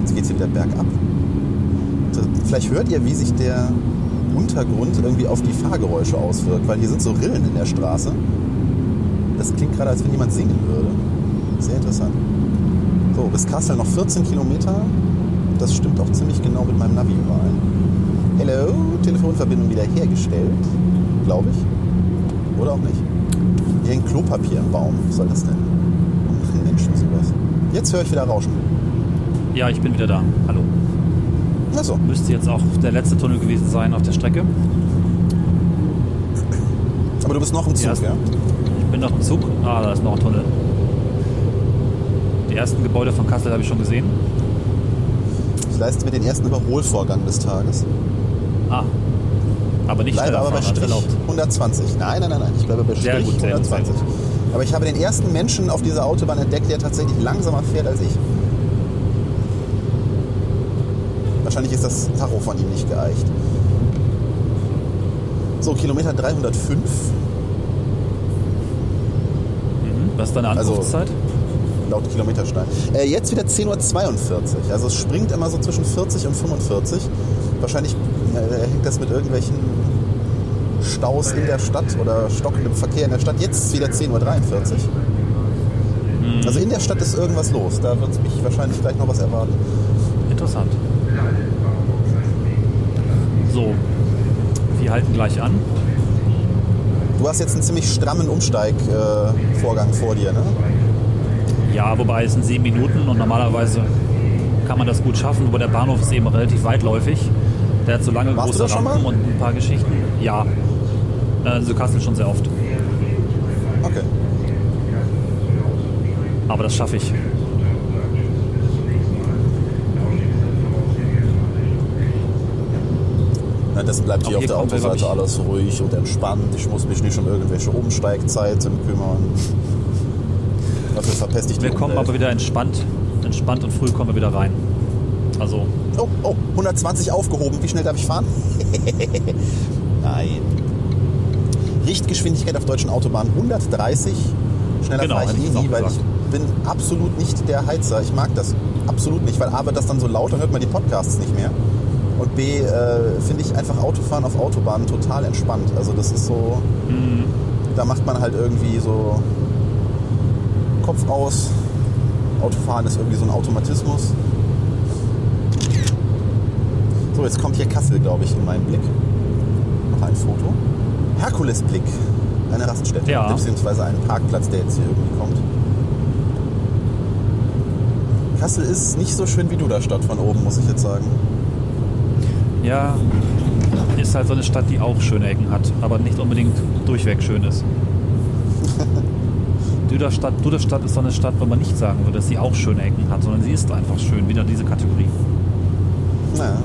Jetzt geht es hier wieder bergab. Vielleicht hört ihr, wie sich der Untergrund irgendwie auf die Fahrgeräusche auswirkt, weil hier sind so Rillen in der Straße. Das klingt gerade, als wenn jemand singen würde. Sehr interessant. So, bis Kassel noch 14 Kilometer. Das stimmt auch ziemlich genau mit meinem Navi überein. Hello, Telefonverbindung wieder hergestellt, glaube ich. Oder auch nicht. Hier hängt Klopapier im Baum. Was soll das denn? Machen Menschen sowas? Jetzt höre ich wieder Rauschen.
Ja, ich bin wieder da. Hallo.
Achso,
Müsste jetzt auch der letzte Tunnel gewesen sein auf der Strecke.
aber du bist noch im Zug, ja?
Ich bin noch im Zug. Ah, da ist noch ein Tunnel. Die ersten Gebäude von Kassel habe ich schon gesehen.
Ich leiste mir den ersten Überholvorgang des Tages.
Ah, Aber nicht
bleibe
schneller
aber bei Strich
erlaubt.
120. Nein, nein, nein, nein. Ich bleibe bei Strich
gut, sehr gut, sehr
120. Aber ich habe den ersten Menschen auf dieser Autobahn entdeckt, der tatsächlich langsamer fährt als ich. Wahrscheinlich ist das Tacho von ihm nicht geeicht. So, Kilometer 305.
Mhm. Was ist deine
Also-
Ankunftszeit?
laut Kilometerstein. Äh, jetzt wieder 10.42 Uhr. Also es springt immer so zwischen 40 und 45. Wahrscheinlich äh, hängt das mit irgendwelchen Staus in der Stadt oder stockendem Verkehr in der Stadt. Jetzt ist es wieder 10.43 Uhr. Also in der Stadt ist irgendwas los. Da wird mich wahrscheinlich gleich noch was erwarten.
Interessant. So, wir halten gleich an.
Du hast jetzt einen ziemlich strammen Umsteigvorgang vor dir, ne?
Ja, wobei es sind sieben Minuten und normalerweise kann man das gut schaffen, aber der Bahnhof ist eben relativ weitläufig. Der hat so lange
Warst
große Rampen und ein paar Geschichten. Ja, also Kassel schon sehr oft.
Okay.
Aber das schaffe ich.
Das bleibt hier
Auch
auf
hier
der Autoseite alles ruhig und entspannt. Ich muss mich nicht um irgendwelche Umsteigzeiten kümmern. Dafür verpeste ich
Wir kommen
Umwelt.
aber wieder entspannt, entspannt und früh kommen wir wieder rein. Also
Oh, oh, 120 aufgehoben. Wie schnell darf ich fahren? Nein. Richtgeschwindigkeit auf deutschen Autobahnen 130. Schneller
Genau,
fahre ich nie, weil
gesagt.
ich bin absolut nicht der Heizer. Ich mag das absolut nicht, weil A wird das dann so laut, dann hört man die Podcasts nicht mehr. Und B äh, finde ich einfach Autofahren auf Autobahnen total entspannt. Also das ist so,
Mhm.
da macht man halt irgendwie so Kopf aus. Autofahren ist irgendwie so ein Automatismus. So, jetzt kommt hier Kassel, glaube ich, in meinen Blick. Noch ein Foto. Herkulesblick. Eine Raststätte.
Ja.
Beziehungsweise ein Parkplatz, der jetzt hier irgendwie kommt. Kassel ist nicht so schön wie Duderstadt von oben, muss ich jetzt sagen.
Ja, ist halt so eine Stadt, die auch schöne Ecken hat, aber nicht unbedingt durchweg schön ist. Duderstadt, Duderstadt ist so eine Stadt, wo man nicht sagen würde, dass sie auch schöne Ecken hat, sondern sie ist einfach schön, wieder diese Kategorie.
Naja.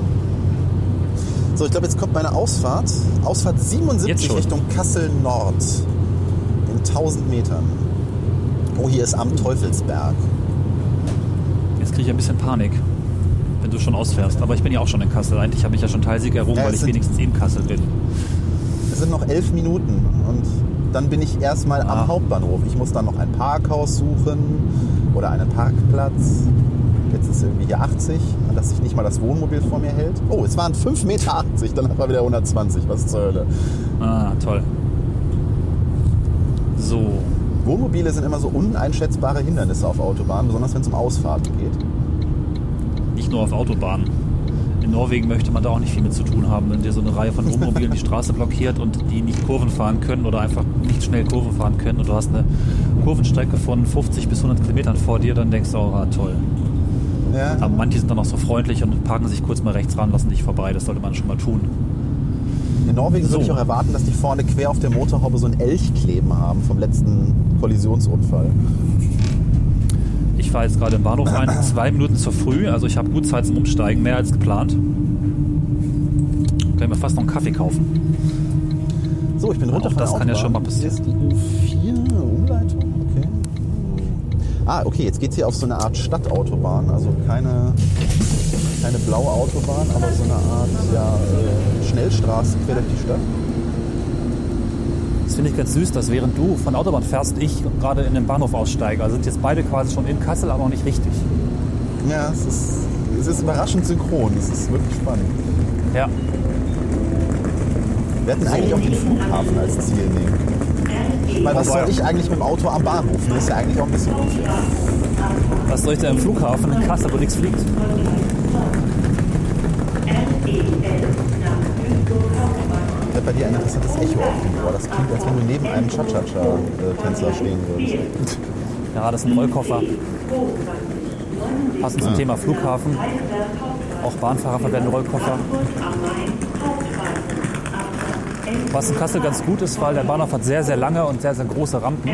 So, ich glaube, jetzt kommt meine Ausfahrt. Ausfahrt
Jetzt
77
schon.
Richtung Kassel Nord. In 1000 Metern. Oh, hier ist am Teufelsberg.
Jetzt kriege ich ein bisschen Panik, wenn du schon ausfährst. Aber ich bin ja auch schon in Kassel. Eigentlich habe ich ja schon Teilsieg errungen,
Ja,
weil ich wenigstens in Kassel bin.
Es sind noch elf Minuten und dann bin ich erstmal
Ah.
am Hauptbahnhof. Ich muss dann noch ein Parkhaus suchen oder einen Parkplatz. Jetzt ist irgendwie hier 80, dass sich nicht mal das Wohnmobil vor mir hält. Oh, es waren 5,80 Meter, dann war wieder 120. Was zur Hölle.
Ah, toll. So,
Wohnmobile sind immer so uneinschätzbare Hindernisse auf Autobahnen, besonders wenn es um Ausfahrten geht.
Nicht nur auf Autobahnen. In Norwegen möchte man da auch nicht viel mit zu tun haben, wenn dir so eine Reihe von Wohnmobilen die Straße blockiert und die nicht Kurven fahren können oder einfach nicht schnell Kurven fahren können und du hast eine Kurvenstrecke von 50 bis 100 Kilometern vor dir, dann denkst du auch, ah, toll.
Ja.
Aber manche sind dann auch so freundlich und parken sich kurz mal rechts ran, lassen dich vorbei. Das sollte man schon mal tun.
In Norwegen
So.
würde ich auch erwarten, dass die vorne quer auf der Motorhaube so ein Elch kleben haben vom letzten Kollisionsunfall.
Ich fahre jetzt gerade im Bahnhof ein, zwei Minuten zu früh, also ich habe gut Zeit zum Umsteigen, mehr als geplant. Können wir fast noch einen Kaffee kaufen.
So, ich bin runter von
das
der
kann ja
Autobahn.
schon mal passieren.
Hier ist die U4 Umleitung, okay. Ah, okay, jetzt geht es hier auf so eine Art Stadtautobahn, also keine, keine blaue Autobahn, aber so eine Art ja, äh, Schnellstraße quer durch die Stadt.
Finde ich ganz süß, dass während du von der Autobahn fährst, ich gerade in den Bahnhof aussteige. Also sind jetzt beide quasi schon in Kassel, aber noch nicht richtig.
Ja, es ist, es ist überraschend synchron, es ist wirklich spannend.
Ja,
Wir hätten eigentlich auch den Flughafen als Ziel nehmen. Weil was soll ich eigentlich mit dem Auto am Bahnhof? Das ist ja eigentlich auch ein bisschen unfair.
was soll ich denn im Flughafen in Kassel, wo nichts fliegt?
Dir ein interessantes Echo auf dem Ohr. Das klingt, als wenn du neben einem Cha-Cha-Cha-Tänzer stehen würdest.
Ja, das ist ein Rollkoffer. Passend zum Thema Flughafen. Auch Bahnfahrer verwenden Rollkoffer. Was in Kassel ganz gut ist, weil der Bahnhof hat sehr, sehr lange und sehr, sehr große Rampen.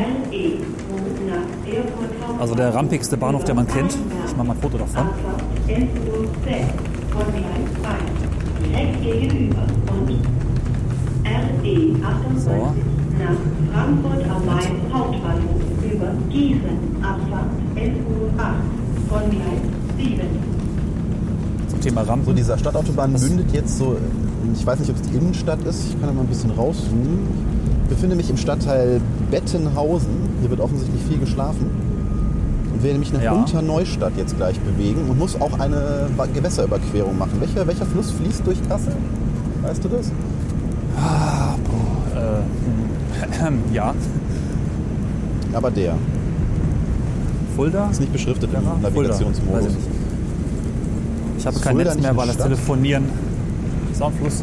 Also der rampigste Bahnhof, den man kennt. Ich mache mal ein Foto davon.
RE 28 nach Frankfurt am Main Hauptbahnhof über Gießen. Abfahrt 11.08 Uhr von Gleis 7.
Zum Thema Rampen.
So, dieser Stadtautobahn mündet jetzt so, ich weiß nicht, ob es die Innenstadt ist, ich kann da mal ein bisschen rauszoomen. Ich befinde mich im Stadtteil Bettenhausen. Hier wird offensichtlich viel geschlafen. Und werde mich nach
Ja.
Unterneustadt jetzt gleich bewegen und muss auch eine Gewässerüberquerung machen. Welcher, welcher Fluss fließt durch Kassel? Weißt du das?
Äh, ja,
Aber der.
Fulda?
Ist nicht beschriftet im. Navigationsmodus.
Ich. Ich habe kein
Fulda
Netz mehr, weil das
Stadt?
Telefonieren ist auch ein Fluss.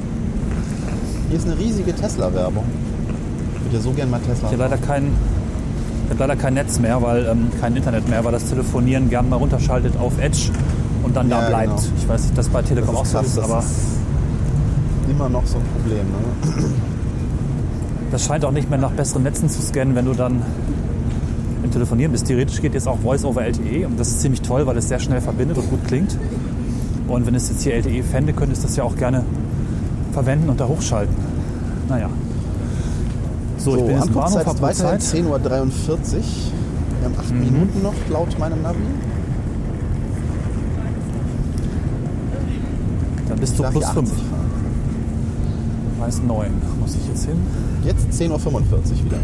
Hier ist eine riesige Tesla-Werbung. Ich würde ja so gern mal Tesla.
Ich habe leider kein, ich hab leider kein Netz mehr, weil ähm, kein Internet mehr, weil das Telefonieren gern mal runterschaltet auf Edge und dann da
Ja,
bleibt.
genau.
Ich weiß nicht, dass bei
das
Telekom auch
ist
so ist,
das
aber
ist immer noch so ein Problem. Ne?
Das scheint auch nicht mehr nach besseren Netzen zu scannen, wenn du dann im Telefonieren bist. Theoretisch geht jetzt auch Voice over LTE und das ist ziemlich toll, weil es sehr schnell verbindet und gut klingt. Und wenn es jetzt hier LTE fände, könntest du das ja auch gerne verwenden und da hochschalten. Naja. So, ich bin jetzt im Bahnhof,
Ankunftszeit
hab
ist
gut
weiterhin
Zeit.
10.43 Uhr. Wir haben acht
Mhm.
Minuten noch laut meinem Navi.
Dann bist du plus
hier
5.
80 fahren.
Weiß 9 muss ich jetzt hin.
Jetzt 10.45 Uhr wieder.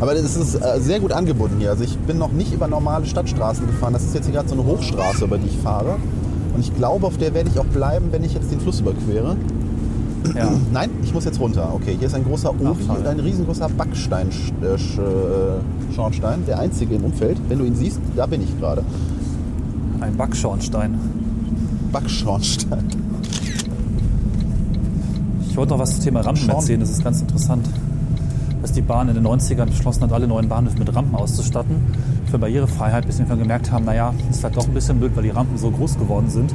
Aber das ist äh, sehr gut angebunden hier. Also ich bin noch nicht über normale Stadtstraßen gefahren. Das ist jetzt hier gerade so eine Hochstraße, über die ich fahre. Und ich glaube, auf der werde ich auch bleiben, wenn ich jetzt den Fluss überquere.
Ja.
Nein, ich muss jetzt runter. Okay, hier ist ein großer Obi
schade.
und ein riesengroßer Backstein-Schornstein. Der einzige im Umfeld. Wenn du ihn siehst, da bin ich gerade.
Ein Backschornstein.
Backschornstein.
Ich wollte noch was zum Thema Rampen
Schorn.
erzählen. Das ist ganz interessant, dass die Bahn in den 90ern beschlossen hat, alle neuen Bahnhöfe mit Rampen auszustatten. Für Barrierefreiheit, bis wir gemerkt haben, naja, ist vielleicht doch ein bisschen blöd, weil die Rampen so groß geworden sind,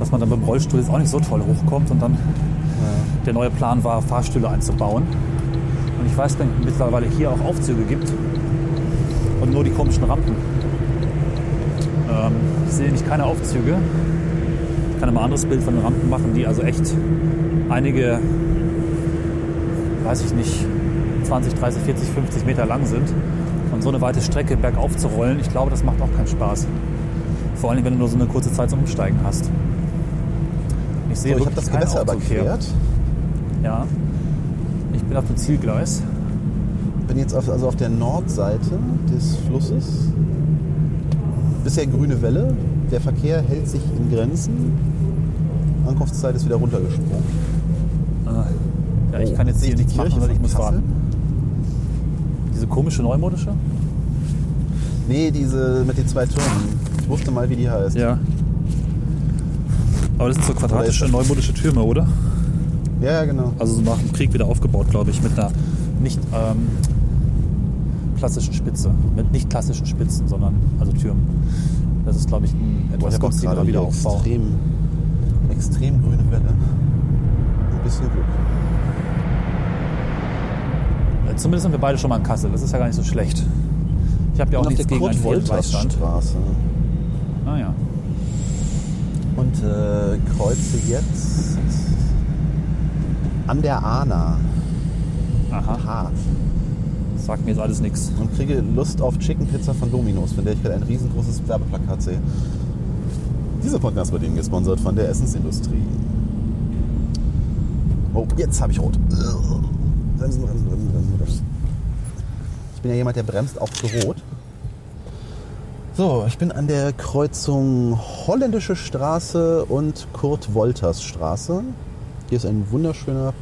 dass man dann beim Rollstuhl jetzt auch nicht so toll hochkommt. Und dann der neue Plan war, Fahrstühle einzubauen. Und ich weiß, dass es mittlerweile hier auch Aufzüge gibt und nur die komischen Rampen. Ähm, ich sehe nicht keine Aufzüge. Ich kann mal ein anderes Bild von den Rampen machen, die also echt einige, weiß ich nicht, 20, 30, 40, 50 Meter lang sind. Und so eine weite Strecke bergauf zu rollen, ich glaube, das macht auch keinen Spaß. Vor allem, wenn du nur so eine kurze Zeit zum Umsteigen hast. Ich sehe
So, ich habe das Gewässer überquert.
Ja. Ich bin auf dem Zielgleis.
Bin jetzt auf, also auf der Nordseite des Flusses. Bisher grüne Welle. Der Verkehr hält sich in Grenzen. Ankunftszeit ist wieder runtergesprungen.
Ja, ich kann jetzt hier nichts machen,
Kirche
weil ich muss
Kassel?
warten. Diese komische neumodische?
Nee, diese mit den zwei Türmen. Ich wusste mal, wie die heißt.
Ja. Aber das sind so quadratische, neumodische Türme, oder?
Ja, genau.
Also so nach dem Krieg wieder aufgebaut, glaube ich, mit einer nicht ähm, klassischen Spitze. Mit nicht klassischen Spitzen, sondern also Türmen. Das ist, glaube ich, ein etwas günstigerer
gerade wieder
Wiederaufbau.
extrem, extrem grüne Welle. Ein bisschen Glück.
Äh, Zumindest sind wir beide schon mal in Kassel. Das ist ja gar nicht so schlecht. Ich habe ja auch nichts gegen einen.
Kurt-Wolters-Straße.
Ah ja.
Und äh, kreuze jetzt an der Ana.
Aha.
Aha.
Sagt mir jetzt alles nichts.
Und kriege Lust auf Chicken Pizza von Domino's, von der ich gerade ein riesengroßes Werbeplakat sehe. Dieser Podcast wird Ihnen gesponsert von der Essensindustrie. Oh, jetzt habe ich rot. Bremsen, bremsen, bremsen, bremsen. Ich bin ja jemand, der bremst auch zu rot. So, ich bin an der Kreuzung Holländische Straße und Kurt-Wolters Straße. Hier ist ein wunderschöner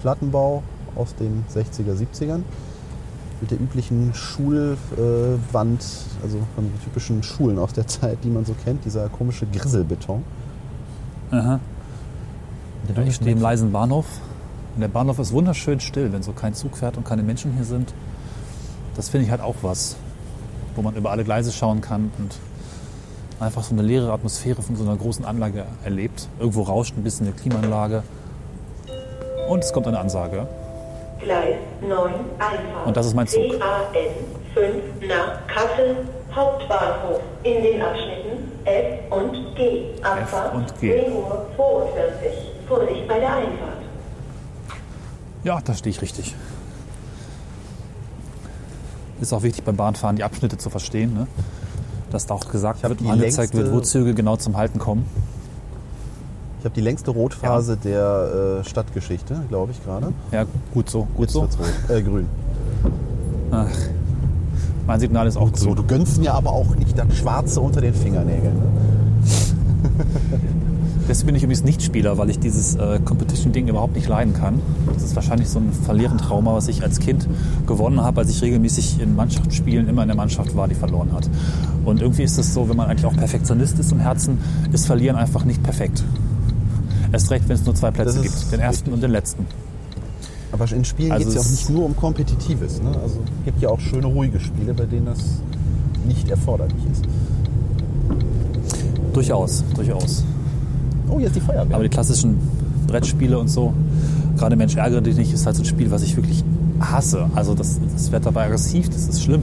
Plattenbau aus den 60er, 70ern mit der üblichen Schulwand, also von den typischen Schulen aus der Zeit, die man so kennt, dieser komische Grisselbeton.
Aha.
Der
Ich stehe im leisen Bahnhof. Und der Bahnhof ist wunderschön still, wenn so kein Zug fährt und keine Menschen hier sind. Das finde ich halt auch was, wo man über alle Gleise schauen kann und einfach so eine leere Atmosphäre von so einer großen Anlage erlebt. Irgendwo rauscht ein bisschen eine Klimaanlage. Und es kommt eine Ansage.
Gleis 9 Einfahrt.
Und das ist mein Zug.
CAN 5 nach Kassel Hauptbahnhof in den Abschnitten F und G. Abfahrt
und G.
10 Uhr 42. Vorsicht bei der Einfahrt.
Ja, da stehe ich richtig. Ist auch wichtig beim Bahnfahren, die Abschnitte zu verstehen. Ne? Dass da auch gesagt wird, und angezeigt wird, wo Züge genau zum Halten kommen.
Ich habe die längste Rotphase der äh, Stadtgeschichte, glaube ich gerade.
Ja, gut so, gut
Jetzt
so.
wird's rot. Äh, grün.
Ach, mein Signal ist auch
So,
grün.
du gönnst mir aber auch nicht das Schwarze unter den Fingernägeln. Ne?
Deswegen bin ich übrigens Nicht-Spieler, weil ich dieses äh, Competition-Ding überhaupt nicht leiden kann. Das ist wahrscheinlich so ein Verlierentrauma, was ich als Kind gewonnen habe, als ich regelmäßig in Mannschaftsspielen immer in der Mannschaft war, die verloren hat. Und irgendwie ist es so, wenn man eigentlich auch Perfektionist ist im Herzen, ist Verlieren einfach nicht perfekt. Erst recht, wenn es nur zwei Plätze gibt, den ersten
richtig.
und den letzten.
Aber in Spielen
Also
geht es ja auch nicht nur um Kompetitives. Ne? Also es gibt ja auch schöne, ruhige Spiele, bei denen das nicht erforderlich ist.
Durchaus, durchaus.
Oh, jetzt die Feuerwehr.
Aber die klassischen Brettspiele und so, gerade Mensch ärgere dich nicht, ist halt so ein Spiel, was ich wirklich hasse. Also das, das wird dabei aggressiv, das ist schlimm.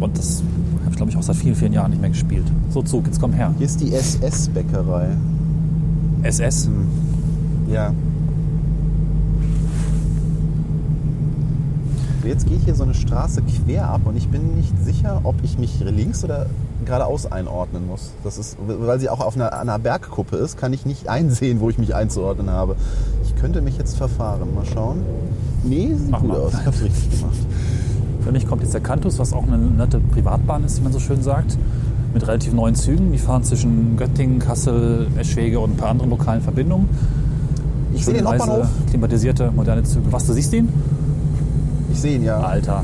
Und das habe ich, glaube ich, auch seit vielen, vielen Jahren nicht mehr gespielt. So, Zug, jetzt komm her.
Hier ist die SS-Bäckerei.
SS?
Ja. Jetzt gehe ich hier so eine Straße quer ab und ich bin nicht sicher, ob ich mich links oder geradeaus einordnen muss. Das ist, weil sie auch auf einer, einer Bergkuppe ist, kann ich nicht einsehen, wo ich mich einzuordnen habe. Ich könnte mich jetzt verfahren. Mal schauen. Nee, sieht
Mach
gut
mal.
aus. Ich habe es richtig gemacht.
Für mich kommt jetzt der Cantus, was auch eine nette Privatbahn ist, wie man so schön sagt. Mit relativ neuen Zügen. Die fahren zwischen Göttingen, Kassel, Eschwege und ein paar anderen lokalen Verbindungen.
Ich sehe den Hauptbahnhof.
klimatisierte, moderne Züge. Was, du siehst ihn?
Ich sehe ihn, ja.
Alter.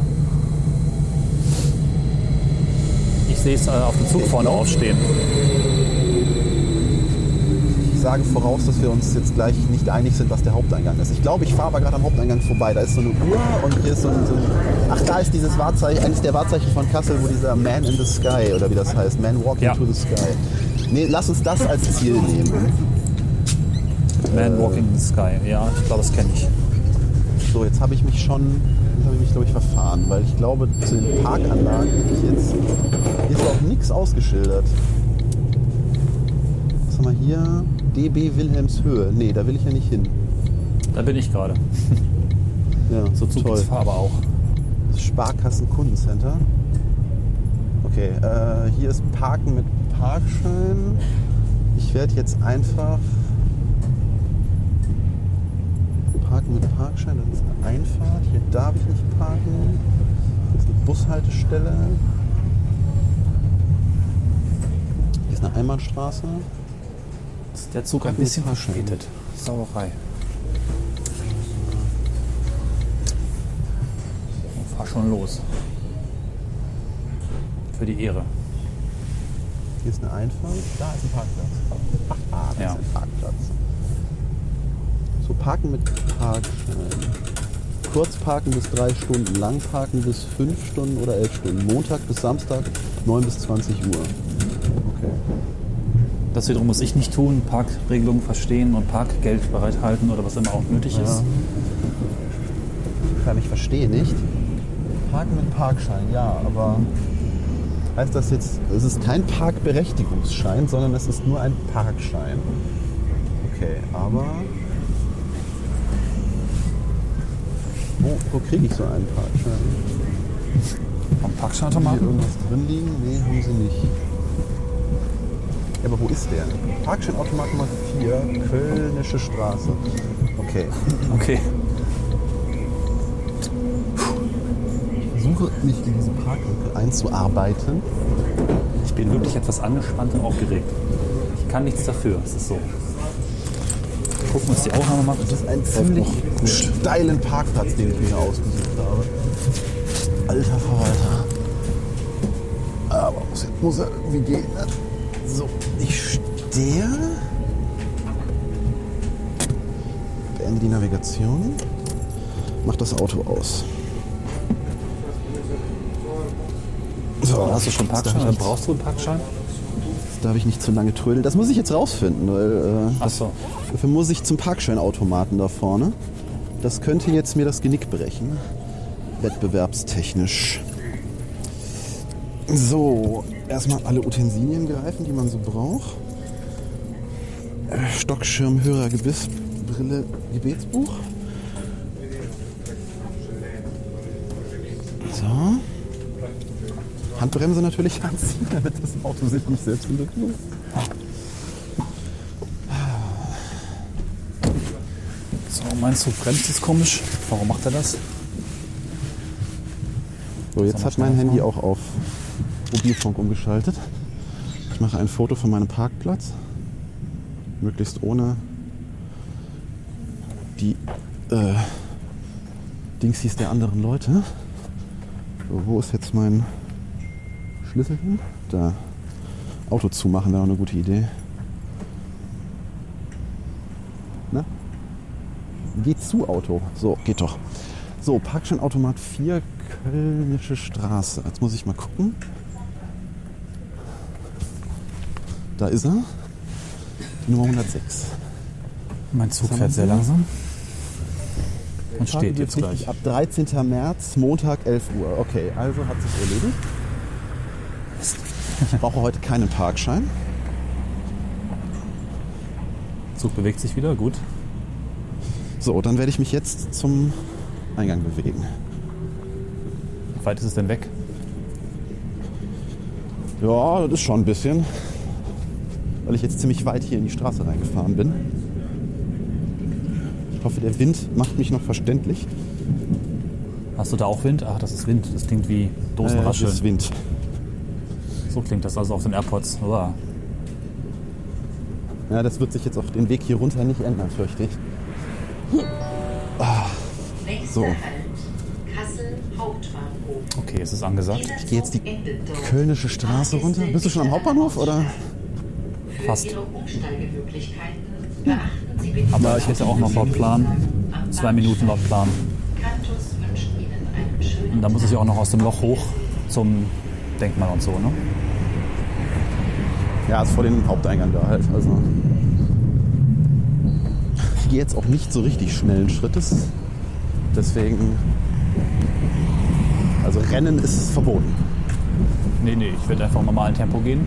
Ich sehe es äh, auf dem Zug vorne aufstehen.
Ich sage voraus, dass wir uns jetzt gleich nicht einig sind, was der Haupteingang ist. Ich glaube, ich fahre aber gerade am Haupteingang vorbei. Da ist so eine Uhr und hier ist so ein, so ein Ach, da ist dieses Wahrzeichen, eines der Wahrzeichen von Kassel, wo dieser Man in the Sky oder wie das heißt, Man Walking
Ja.
to the Sky. Nee, lass uns das als Ziel nehmen.
Man Walking in the Sky. Ja, ich glaube, das kenne ich.
So, jetzt habe ich mich schon, jetzt habe ich mich glaube ich verfahren, weil ich glaube, zu den Parkanlagen bin ich jetzt, hier ist auch nichts ausgeschildert. Was haben wir hier? DB Wilhelmshöhe. Nee, da will ich ja nicht hin.
Da bin ich gerade.
Ja,
So
toll.
Zugsfarbe auch.
Sparkassen Kundencenter. Okay, äh, hier ist Parken mit Parkschein. Ich werde jetzt einfach Parken mit Parkschein, das ist eine Einfahrt. Hier darf ich nicht parken. Das ist eine Bushaltestelle. Hier ist eine Einbahnstraße.
Ist der Zug ein
Parken
bisschen verspätet. Sauerei. Oh, Fahr schon los. Für die Ehre.
Hier ist eine Einfahrt. Da ist ein Parkplatz. Ah, da
Ja.
ist ein Parkplatz. So, parken mit Parkschein. Kurzparken bis drei Stunden, Langparken bis fünf Stunden oder elf Stunden. Montag bis Samstag 9 bis 20 Uhr.
Das wiederum muss ich nicht tun. Parkregelungen verstehen und Parkgeld bereithalten oder was immer auch nötig ist.
Kann ich verstehe nicht. Parken mit Parkschein, ja, aber heißt das jetzt, es ist kein Parkberechtigungsschein, sondern es ist nur ein Parkschein. Okay, aber wo, wo kriege ich so einen Parkschein?
Am
Haben hier
Parkscheinautomaten?
irgendwas drin liegen? Nee, haben sie nicht. Aber wo ist der? Parkscheinautomat Nummer 4, Kölnische Straße. Okay.
Okay.
Versuche mich in diese Parklücke einzuarbeiten.
Ich bin wirklich etwas angespannt und aufgeregt. Ich kann nichts dafür. Es ist so. Gucken wir uns die Aufnahme mal
Das ist ein ziemlich steilen Parkplatz, den ich mir hier ausgesucht habe. Alter Verwalter. Aber muss, muss er irgendwie gehen. Stehe. Beende die Navigation. Mach das Auto aus. So,
Hast du schon einen Parkschein oder brauchst du einen Parkschein?
jetzt darf ich nicht zu lange trödeln. Das muss ich jetzt rausfinden, weil äh,
so.
Dafür muss ich zum Parkscheinautomaten da vorne. Das könnte jetzt mir das Genick brechen. Wettbewerbstechnisch. So, erstmal alle Utensilien greifen, die man so braucht. Äh, Stockschirm, Hörer, Gebiss, Brille, Gebetsbuch. So. Handbremse natürlich anziehen, damit das Auto sich nicht selbst Bewegung
So, mein Zug bremst jetzt komisch. Warum macht er das?
So, jetzt hat mein Handy auch auf Mobilfunk umgeschaltet. Ich mache ein Foto von meinem Parkplatz. Möglichst ohne die äh, Dingsies der anderen Leute. So, wo ist jetzt mein Schlüssel hin? Da. Auto zumachen wäre auch eine gute Idee. Ne? Geht zu Auto. So, geht doch. So, Parkscheinautomat 4, Kölnische Straße. Jetzt muss ich mal gucken. Da ist er. Die Nummer 106.
Mein Zug fährt sehr langsam. Und steht jetzt gleich.
Ab 13. März, Montag, 11 Uhr. Okay, also hat sich erledigt. Ich brauche heute keinen Parkschein.
Zug bewegt sich wieder, gut.
So, dann werde ich mich jetzt zum Eingang bewegen.
Wie weit ist es denn weg?
Ja, das ist schon ein bisschen. Weil ich jetzt ziemlich weit hier in die Straße reingefahren bin. Ich hoffe, der Wind macht mich noch verständlich.
Hast du da auch Wind? Ach, das ist Wind. Das klingt wie
Äh, das
Dosenrascheln.
ist Wind.
so klingt das also auf den AirPods. Uah.
Ja, das wird sich jetzt auf den Weg hier runter nicht ändern, fürchte ich.
Nächster
So.
Okay, es ist angesagt.
Ich gehe jetzt die Kölnische Straße runter. Bist du schon am Hauptbahnhof oder?
Fast.
Ihre Umsteigemöglichkeiten beachten Sie bitte
Aber ich hätte auch noch laut Plan. Zwei Minuten laut Plan. Und dann muss ich auch noch aus dem Loch hoch zum Denkmal und so, ne?
Ja, ist vor dem Haupteingang da halt. Also. Ich gehe jetzt auch nicht so richtig schnellen Schrittes. Deswegen. Also Rennen ist verboten.
Nee, nee, ich werde einfach im normalen Tempo gehen.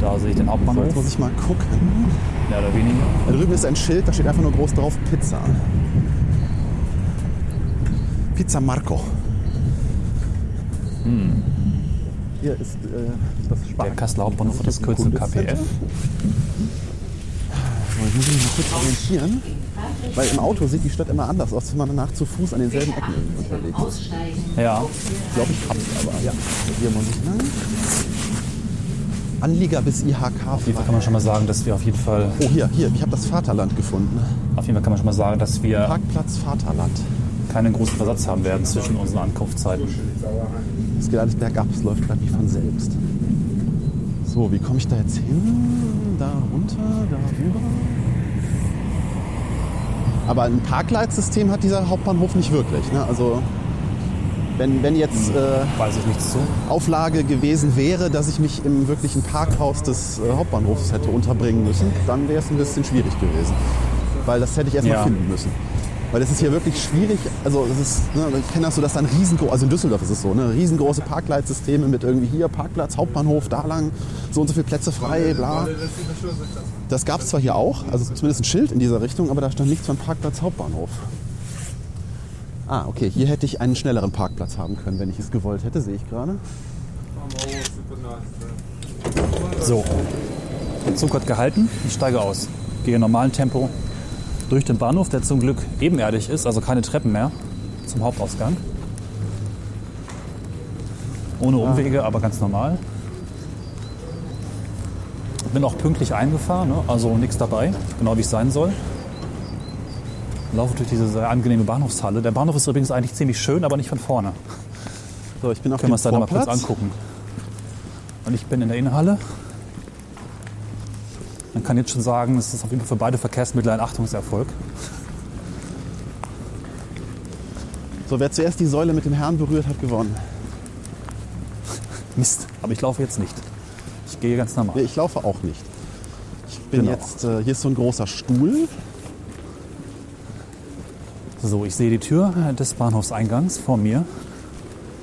Da sehe ich den
So,
Hauptbahnhof.
jetzt muss ich mal gucken.
Mehr oder weniger.
Da drüben ist ein Schild, da steht einfach nur groß drauf Pizza. Pizza Marco. Hier ist äh, das
Der
Spark.
Kasseler Hauptbahnhof hat das Kürzel. KPF.
So, ich muss mich mal kurz orientieren. Weil im Auto sieht die Stadt immer anders aus, wenn man danach zu Fuß an denselben Ecken unterwegs ist.
Ja,
glaube, ich hab's aber. Ja. Hier muss ich lang. Anlieger bis IHK.
auf jeden Fall kann man schon mal sagen, dass wir auf jeden Fall,
Oh, hier, hier. Ich habe das Vaterland gefunden.
auf jeden Fall kann man schon mal sagen, dass wir
Parkplatz Vaterland.
keinen großen Versatz haben werden zwischen unseren Ankunftszeiten.
Es geht alles bergab, es läuft gerade wie von selbst. So, wie komme ich da jetzt hin? Da runter, da rüber. Aber ein Parkleitsystem hat dieser Hauptbahnhof nicht wirklich. Ne? Also wenn, wenn jetzt äh,
Weiß ich nichts zu.
Auflage gewesen wäre, dass ich mich im wirklichen Parkhaus des äh, Hauptbahnhofs hätte unterbringen müssen, dann wäre es ein bisschen schwierig gewesen. Weil das hätte ich erstmal
Ja.
finden müssen. Weil es ist hier wirklich schwierig, also es ist, ne, ich kenne das so, dass dann riesengroß, also in Düsseldorf ist es so, ne, riesengroße Parkleitsysteme mit irgendwie hier Parkplatz, Hauptbahnhof, da lang, so und so viele Plätze frei, bla. Das gab es zwar hier auch, also zumindest ein Schild in dieser Richtung, aber da stand nichts von Parkplatz Hauptbahnhof. Ah, okay, hier hätte ich einen schnelleren Parkplatz haben können, wenn ich es gewollt hätte, sehe ich gerade.
So, der Zug hat gehalten. Ich steige aus. Gehe in normalem Tempo durch den Bahnhof, der zum Glück ebenerdig ist, also keine Treppen mehr, zum Hauptausgang. Ohne Umwege, aber ganz normal. Bin auch pünktlich eingefahren, ne? also nichts dabei, genau wie es sein soll. Laufe durch diese sehr angenehme Bahnhofshalle. Der Bahnhof ist übrigens eigentlich ziemlich schön, aber nicht von vorne.
So, ich bin auf
Können wir uns da mal kurz angucken. Und ich bin in der Innenhalle. Man kann jetzt schon sagen, es ist auf jeden Fall für beide Verkehrsmittel ein Achtungserfolg.
So, wer zuerst die Säule mit dem Herrn berührt, hat gewonnen.
Mist, aber ich laufe jetzt nicht. Ich gehe ganz
Nee,
normal.
ich laufe auch nicht. Ich bin
Genau.
jetzt, äh, hier ist so ein großer Stuhl.
So, ich sehe die Tür des Bahnhofseingangs vor mir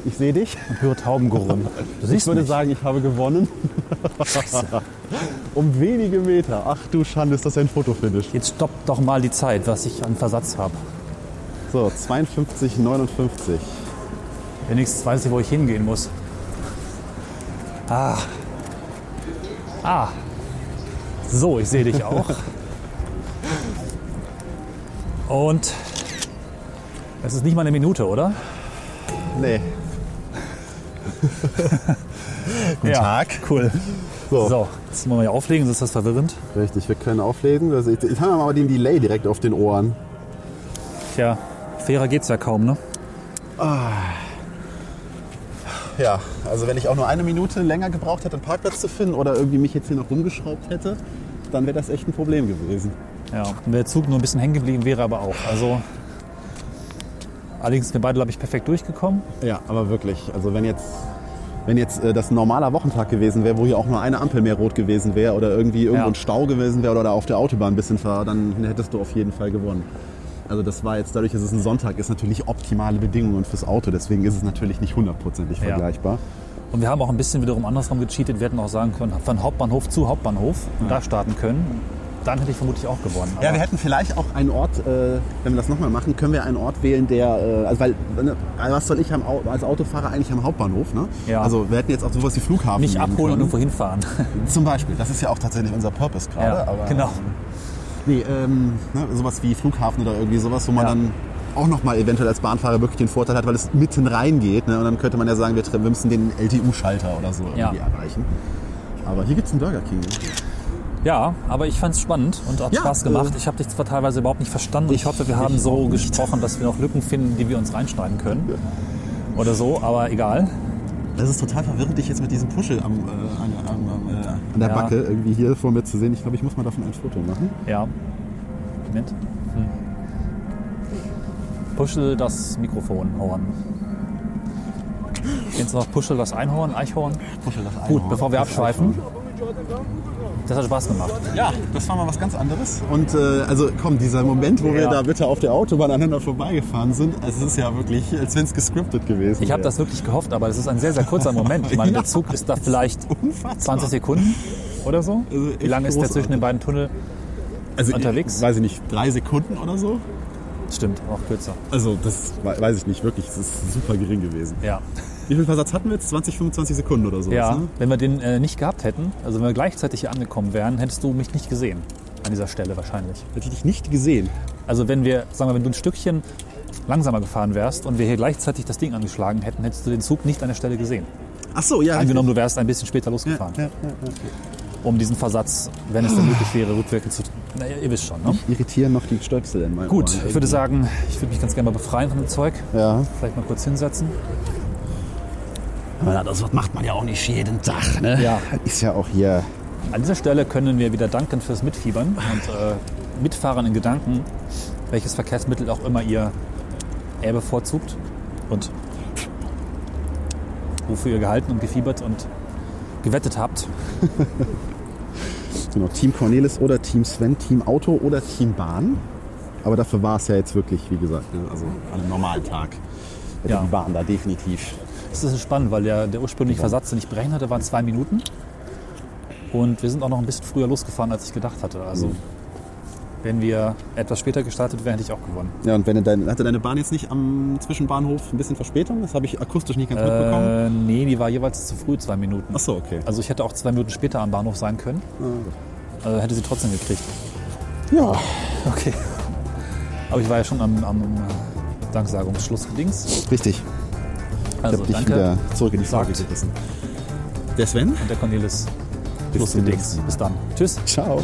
Ich sehe dich.
und höre Taubengerumm. Du
Ich würde
mich.
sagen, ich habe gewonnen. um wenige Meter. Ach du Schande, ist das ein Fotofinish.
Jetzt stoppt doch mal die Zeit, was ich an Versatz habe.
So, 52, 59.
Wenigstens weiß ich, wo ich hingehen muss. Ah. Ah. So, ich sehe dich auch. Und es ist nicht mal eine Minute, oder?
Nee. Guten
ja,
Tag.
Cool.
So.
So, jetzt wollen wir hier auflegen, sonst ist das verwirrend.
Richtig, wir können auflesen. Also jetzt, haben wir mal den Delay direkt auf den Ohren.
Tja, fairer geht's ja kaum, ne?
Ja, also wenn ich auch nur eine Minute länger gebraucht hätte, einen Parkplatz zu finden oder irgendwie mich jetzt hier noch rumgeschraubt hätte, dann wäre das echt ein Problem gewesen.
Ja, und der Zug nur ein bisschen hängen geblieben wäre aber auch. Also, allerdings sind wir beide, glaube ich, perfekt durchgekommen.
Ja, aber wirklich. Also wenn jetzt, wenn jetzt äh, das ein normaler Wochentag gewesen wäre, wo hier auch nur eine Ampel mehr rot gewesen wäre oder irgendwie irgendwo
Ja.
ein Stau gewesen wäre oder da auf der Autobahn ein bisschen war, dann hättest du auf jeden Fall gewonnen. Also das war jetzt dadurch, dass es ein Sonntag ist, natürlich optimale Bedingungen fürs Auto. Deswegen ist es natürlich nicht hundertprozentig
Ja.
vergleichbar.
Und wir haben auch ein bisschen wiederum andersrum gecheatet. Wir hätten auch sagen können, von Hauptbahnhof zu Hauptbahnhof und da starten können. Dann hätte ich vermutlich auch gewonnen.
Ja,
Aber-
wir hätten vielleicht auch einen Ort, äh, wenn wir das nochmal machen, können wir einen Ort wählen, der, äh, also weil, ne, was soll ich Au- als Autofahrer eigentlich am Hauptbahnhof, ne?
Ja.
Also wir hätten jetzt auch sowas wie Flughafen nehmen
abholen und irgendwo hinfahren.
Zum Beispiel, das ist ja auch tatsächlich unser Purpose gerade.
Ja, genau.
Nee, ähm, ne, sowas wie Flughafen oder irgendwie sowas, wo man
Ja.
dann auch nochmal eventuell als Bahnfahrer wirklich den Vorteil hat, weil es mitten reingeht. Ne? Und dann könnte man ja sagen, wir, wir müssen den LTU-Schalter oder so
Ja.
irgendwie erreichen. Aber hier gibt es einen Burger King.
Ja, aber ich fand es spannend und hat
Ja,
Spaß gemacht.
äh,
ich habe dich zwar teilweise überhaupt nicht verstanden. Ich,
ich-
hoffe, wir haben so
nicht.
gesprochen, dass wir noch Lücken finden, die wir uns reinschneiden können. Oder so, aber egal.
Das ist total verwirrend, dich jetzt mit diesem Puschel am, äh, an, am, äh, an der
Ja.
Backe irgendwie hier vor mir zu sehen. Ich glaube, ich muss mal davon ein Foto machen.
Ja. Moment. Hm. Puschel das Mikrofonhorn. Kennst du noch Puschel das Einhorn, Eichhorn?
Puschel das
Gut,
Einhorn.
bevor wir abschweifen. Das hat Spaß gemacht.
Ja, das war mal was ganz anderes. Und äh, also komm, dieser Moment, wo wir
Ja.
da bitte auf der Autobahn aneinander vorbeigefahren sind, es ist ja wirklich, als wenn es gescriptet gewesen
Ich habe das wirklich gehofft, aber das ist ein sehr, sehr kurzer Moment. Ich meine, der Zug ist da vielleicht
Unfassbar.
20 Sekunden oder so.
Also
Wie lange ist der zwischen den beiden Tunnel?
also,
unterwegs?
Ich, weiß ich nicht, drei Sekunden oder so?
Stimmt, auch kürzer.
Also das we- weiß ich nicht, wirklich, es ist super gering gewesen.
Ja.
Wie viel Versatz hatten wir jetzt? 20, 25 Sekunden oder so?
Ja,
Ne?
wenn wir den äh, nicht gehabt hätten, also wenn wir gleichzeitig hier angekommen wären, hättest du mich nicht gesehen. An dieser Stelle wahrscheinlich.
Hätte ich dich nicht gesehen.
Also wenn wir, sagen wir, wenn du ein Stückchen langsamer gefahren wärst und wir hier gleichzeitig das Ding angeschlagen hätten, hättest du den Zug nicht an der Stelle gesehen.
Ach so, ja.
Angenommen, du wärst ein bisschen später
ja,
losgefahren,
ja, ja,
um diesen Versatz, wenn es denn möglich wäre, rückwirkend zu... Na, ihr wisst schon, ne?
Irritieren noch die Stöpsel in meinem
Gut,
Ohren.
ich würde sagen, ich würde mich ganz gerne mal befreien von dem Zeug.
Ja.
Vielleicht mal kurz hinsetzen.
Das macht man ja auch nicht jeden Tag, ne?
Ja.
Ist ja auch hier.
An dieser Stelle können wir wieder danken fürs Mitfiebern und äh, Mitfahren in Gedanken, welches Verkehrsmittel auch immer ihr eher bevorzugt und wofür ihr gehalten und gefiebert und gewettet habt.
Genau, Team Cornelis oder Team Sven, Team Auto oder Team Bahn. Aber dafür war es ja jetzt wirklich, wie gesagt, ne, also an einem normalen Tag. Hätte
Ja.
die Bahn da definitiv.
Das ist spannend, weil der, der ursprüngliche Versatz, den ich berechnet hatte, waren zwei Minuten. Und wir sind auch noch ein bisschen früher losgefahren, als ich gedacht hatte. Also, wenn wir etwas später gestartet wären, hätte ich auch gewonnen.
Ja, und wenn dein, hatte deine Bahn jetzt nicht am Zwischenbahnhof ein bisschen Verspätung? Das habe ich akustisch nicht ganz mitbekommen.
Äh, nee, die war jeweils zu früh, zwei Minuten.
Ach so, okay.
Also ich hätte auch zwei Minuten später am Bahnhof sein können. Also hätte sie trotzdem gekriegt.
Ja,
Okay. Aber ich war ja schon am, am Danksagungsschluss gedings.
richtig. Ich
Also
habe dich
danke.
wieder zurück in die. Frage gerissen. Der Sven?
Und der Cornelis.
Bis Mal.
Bis dann. Tschüss.
Ciao.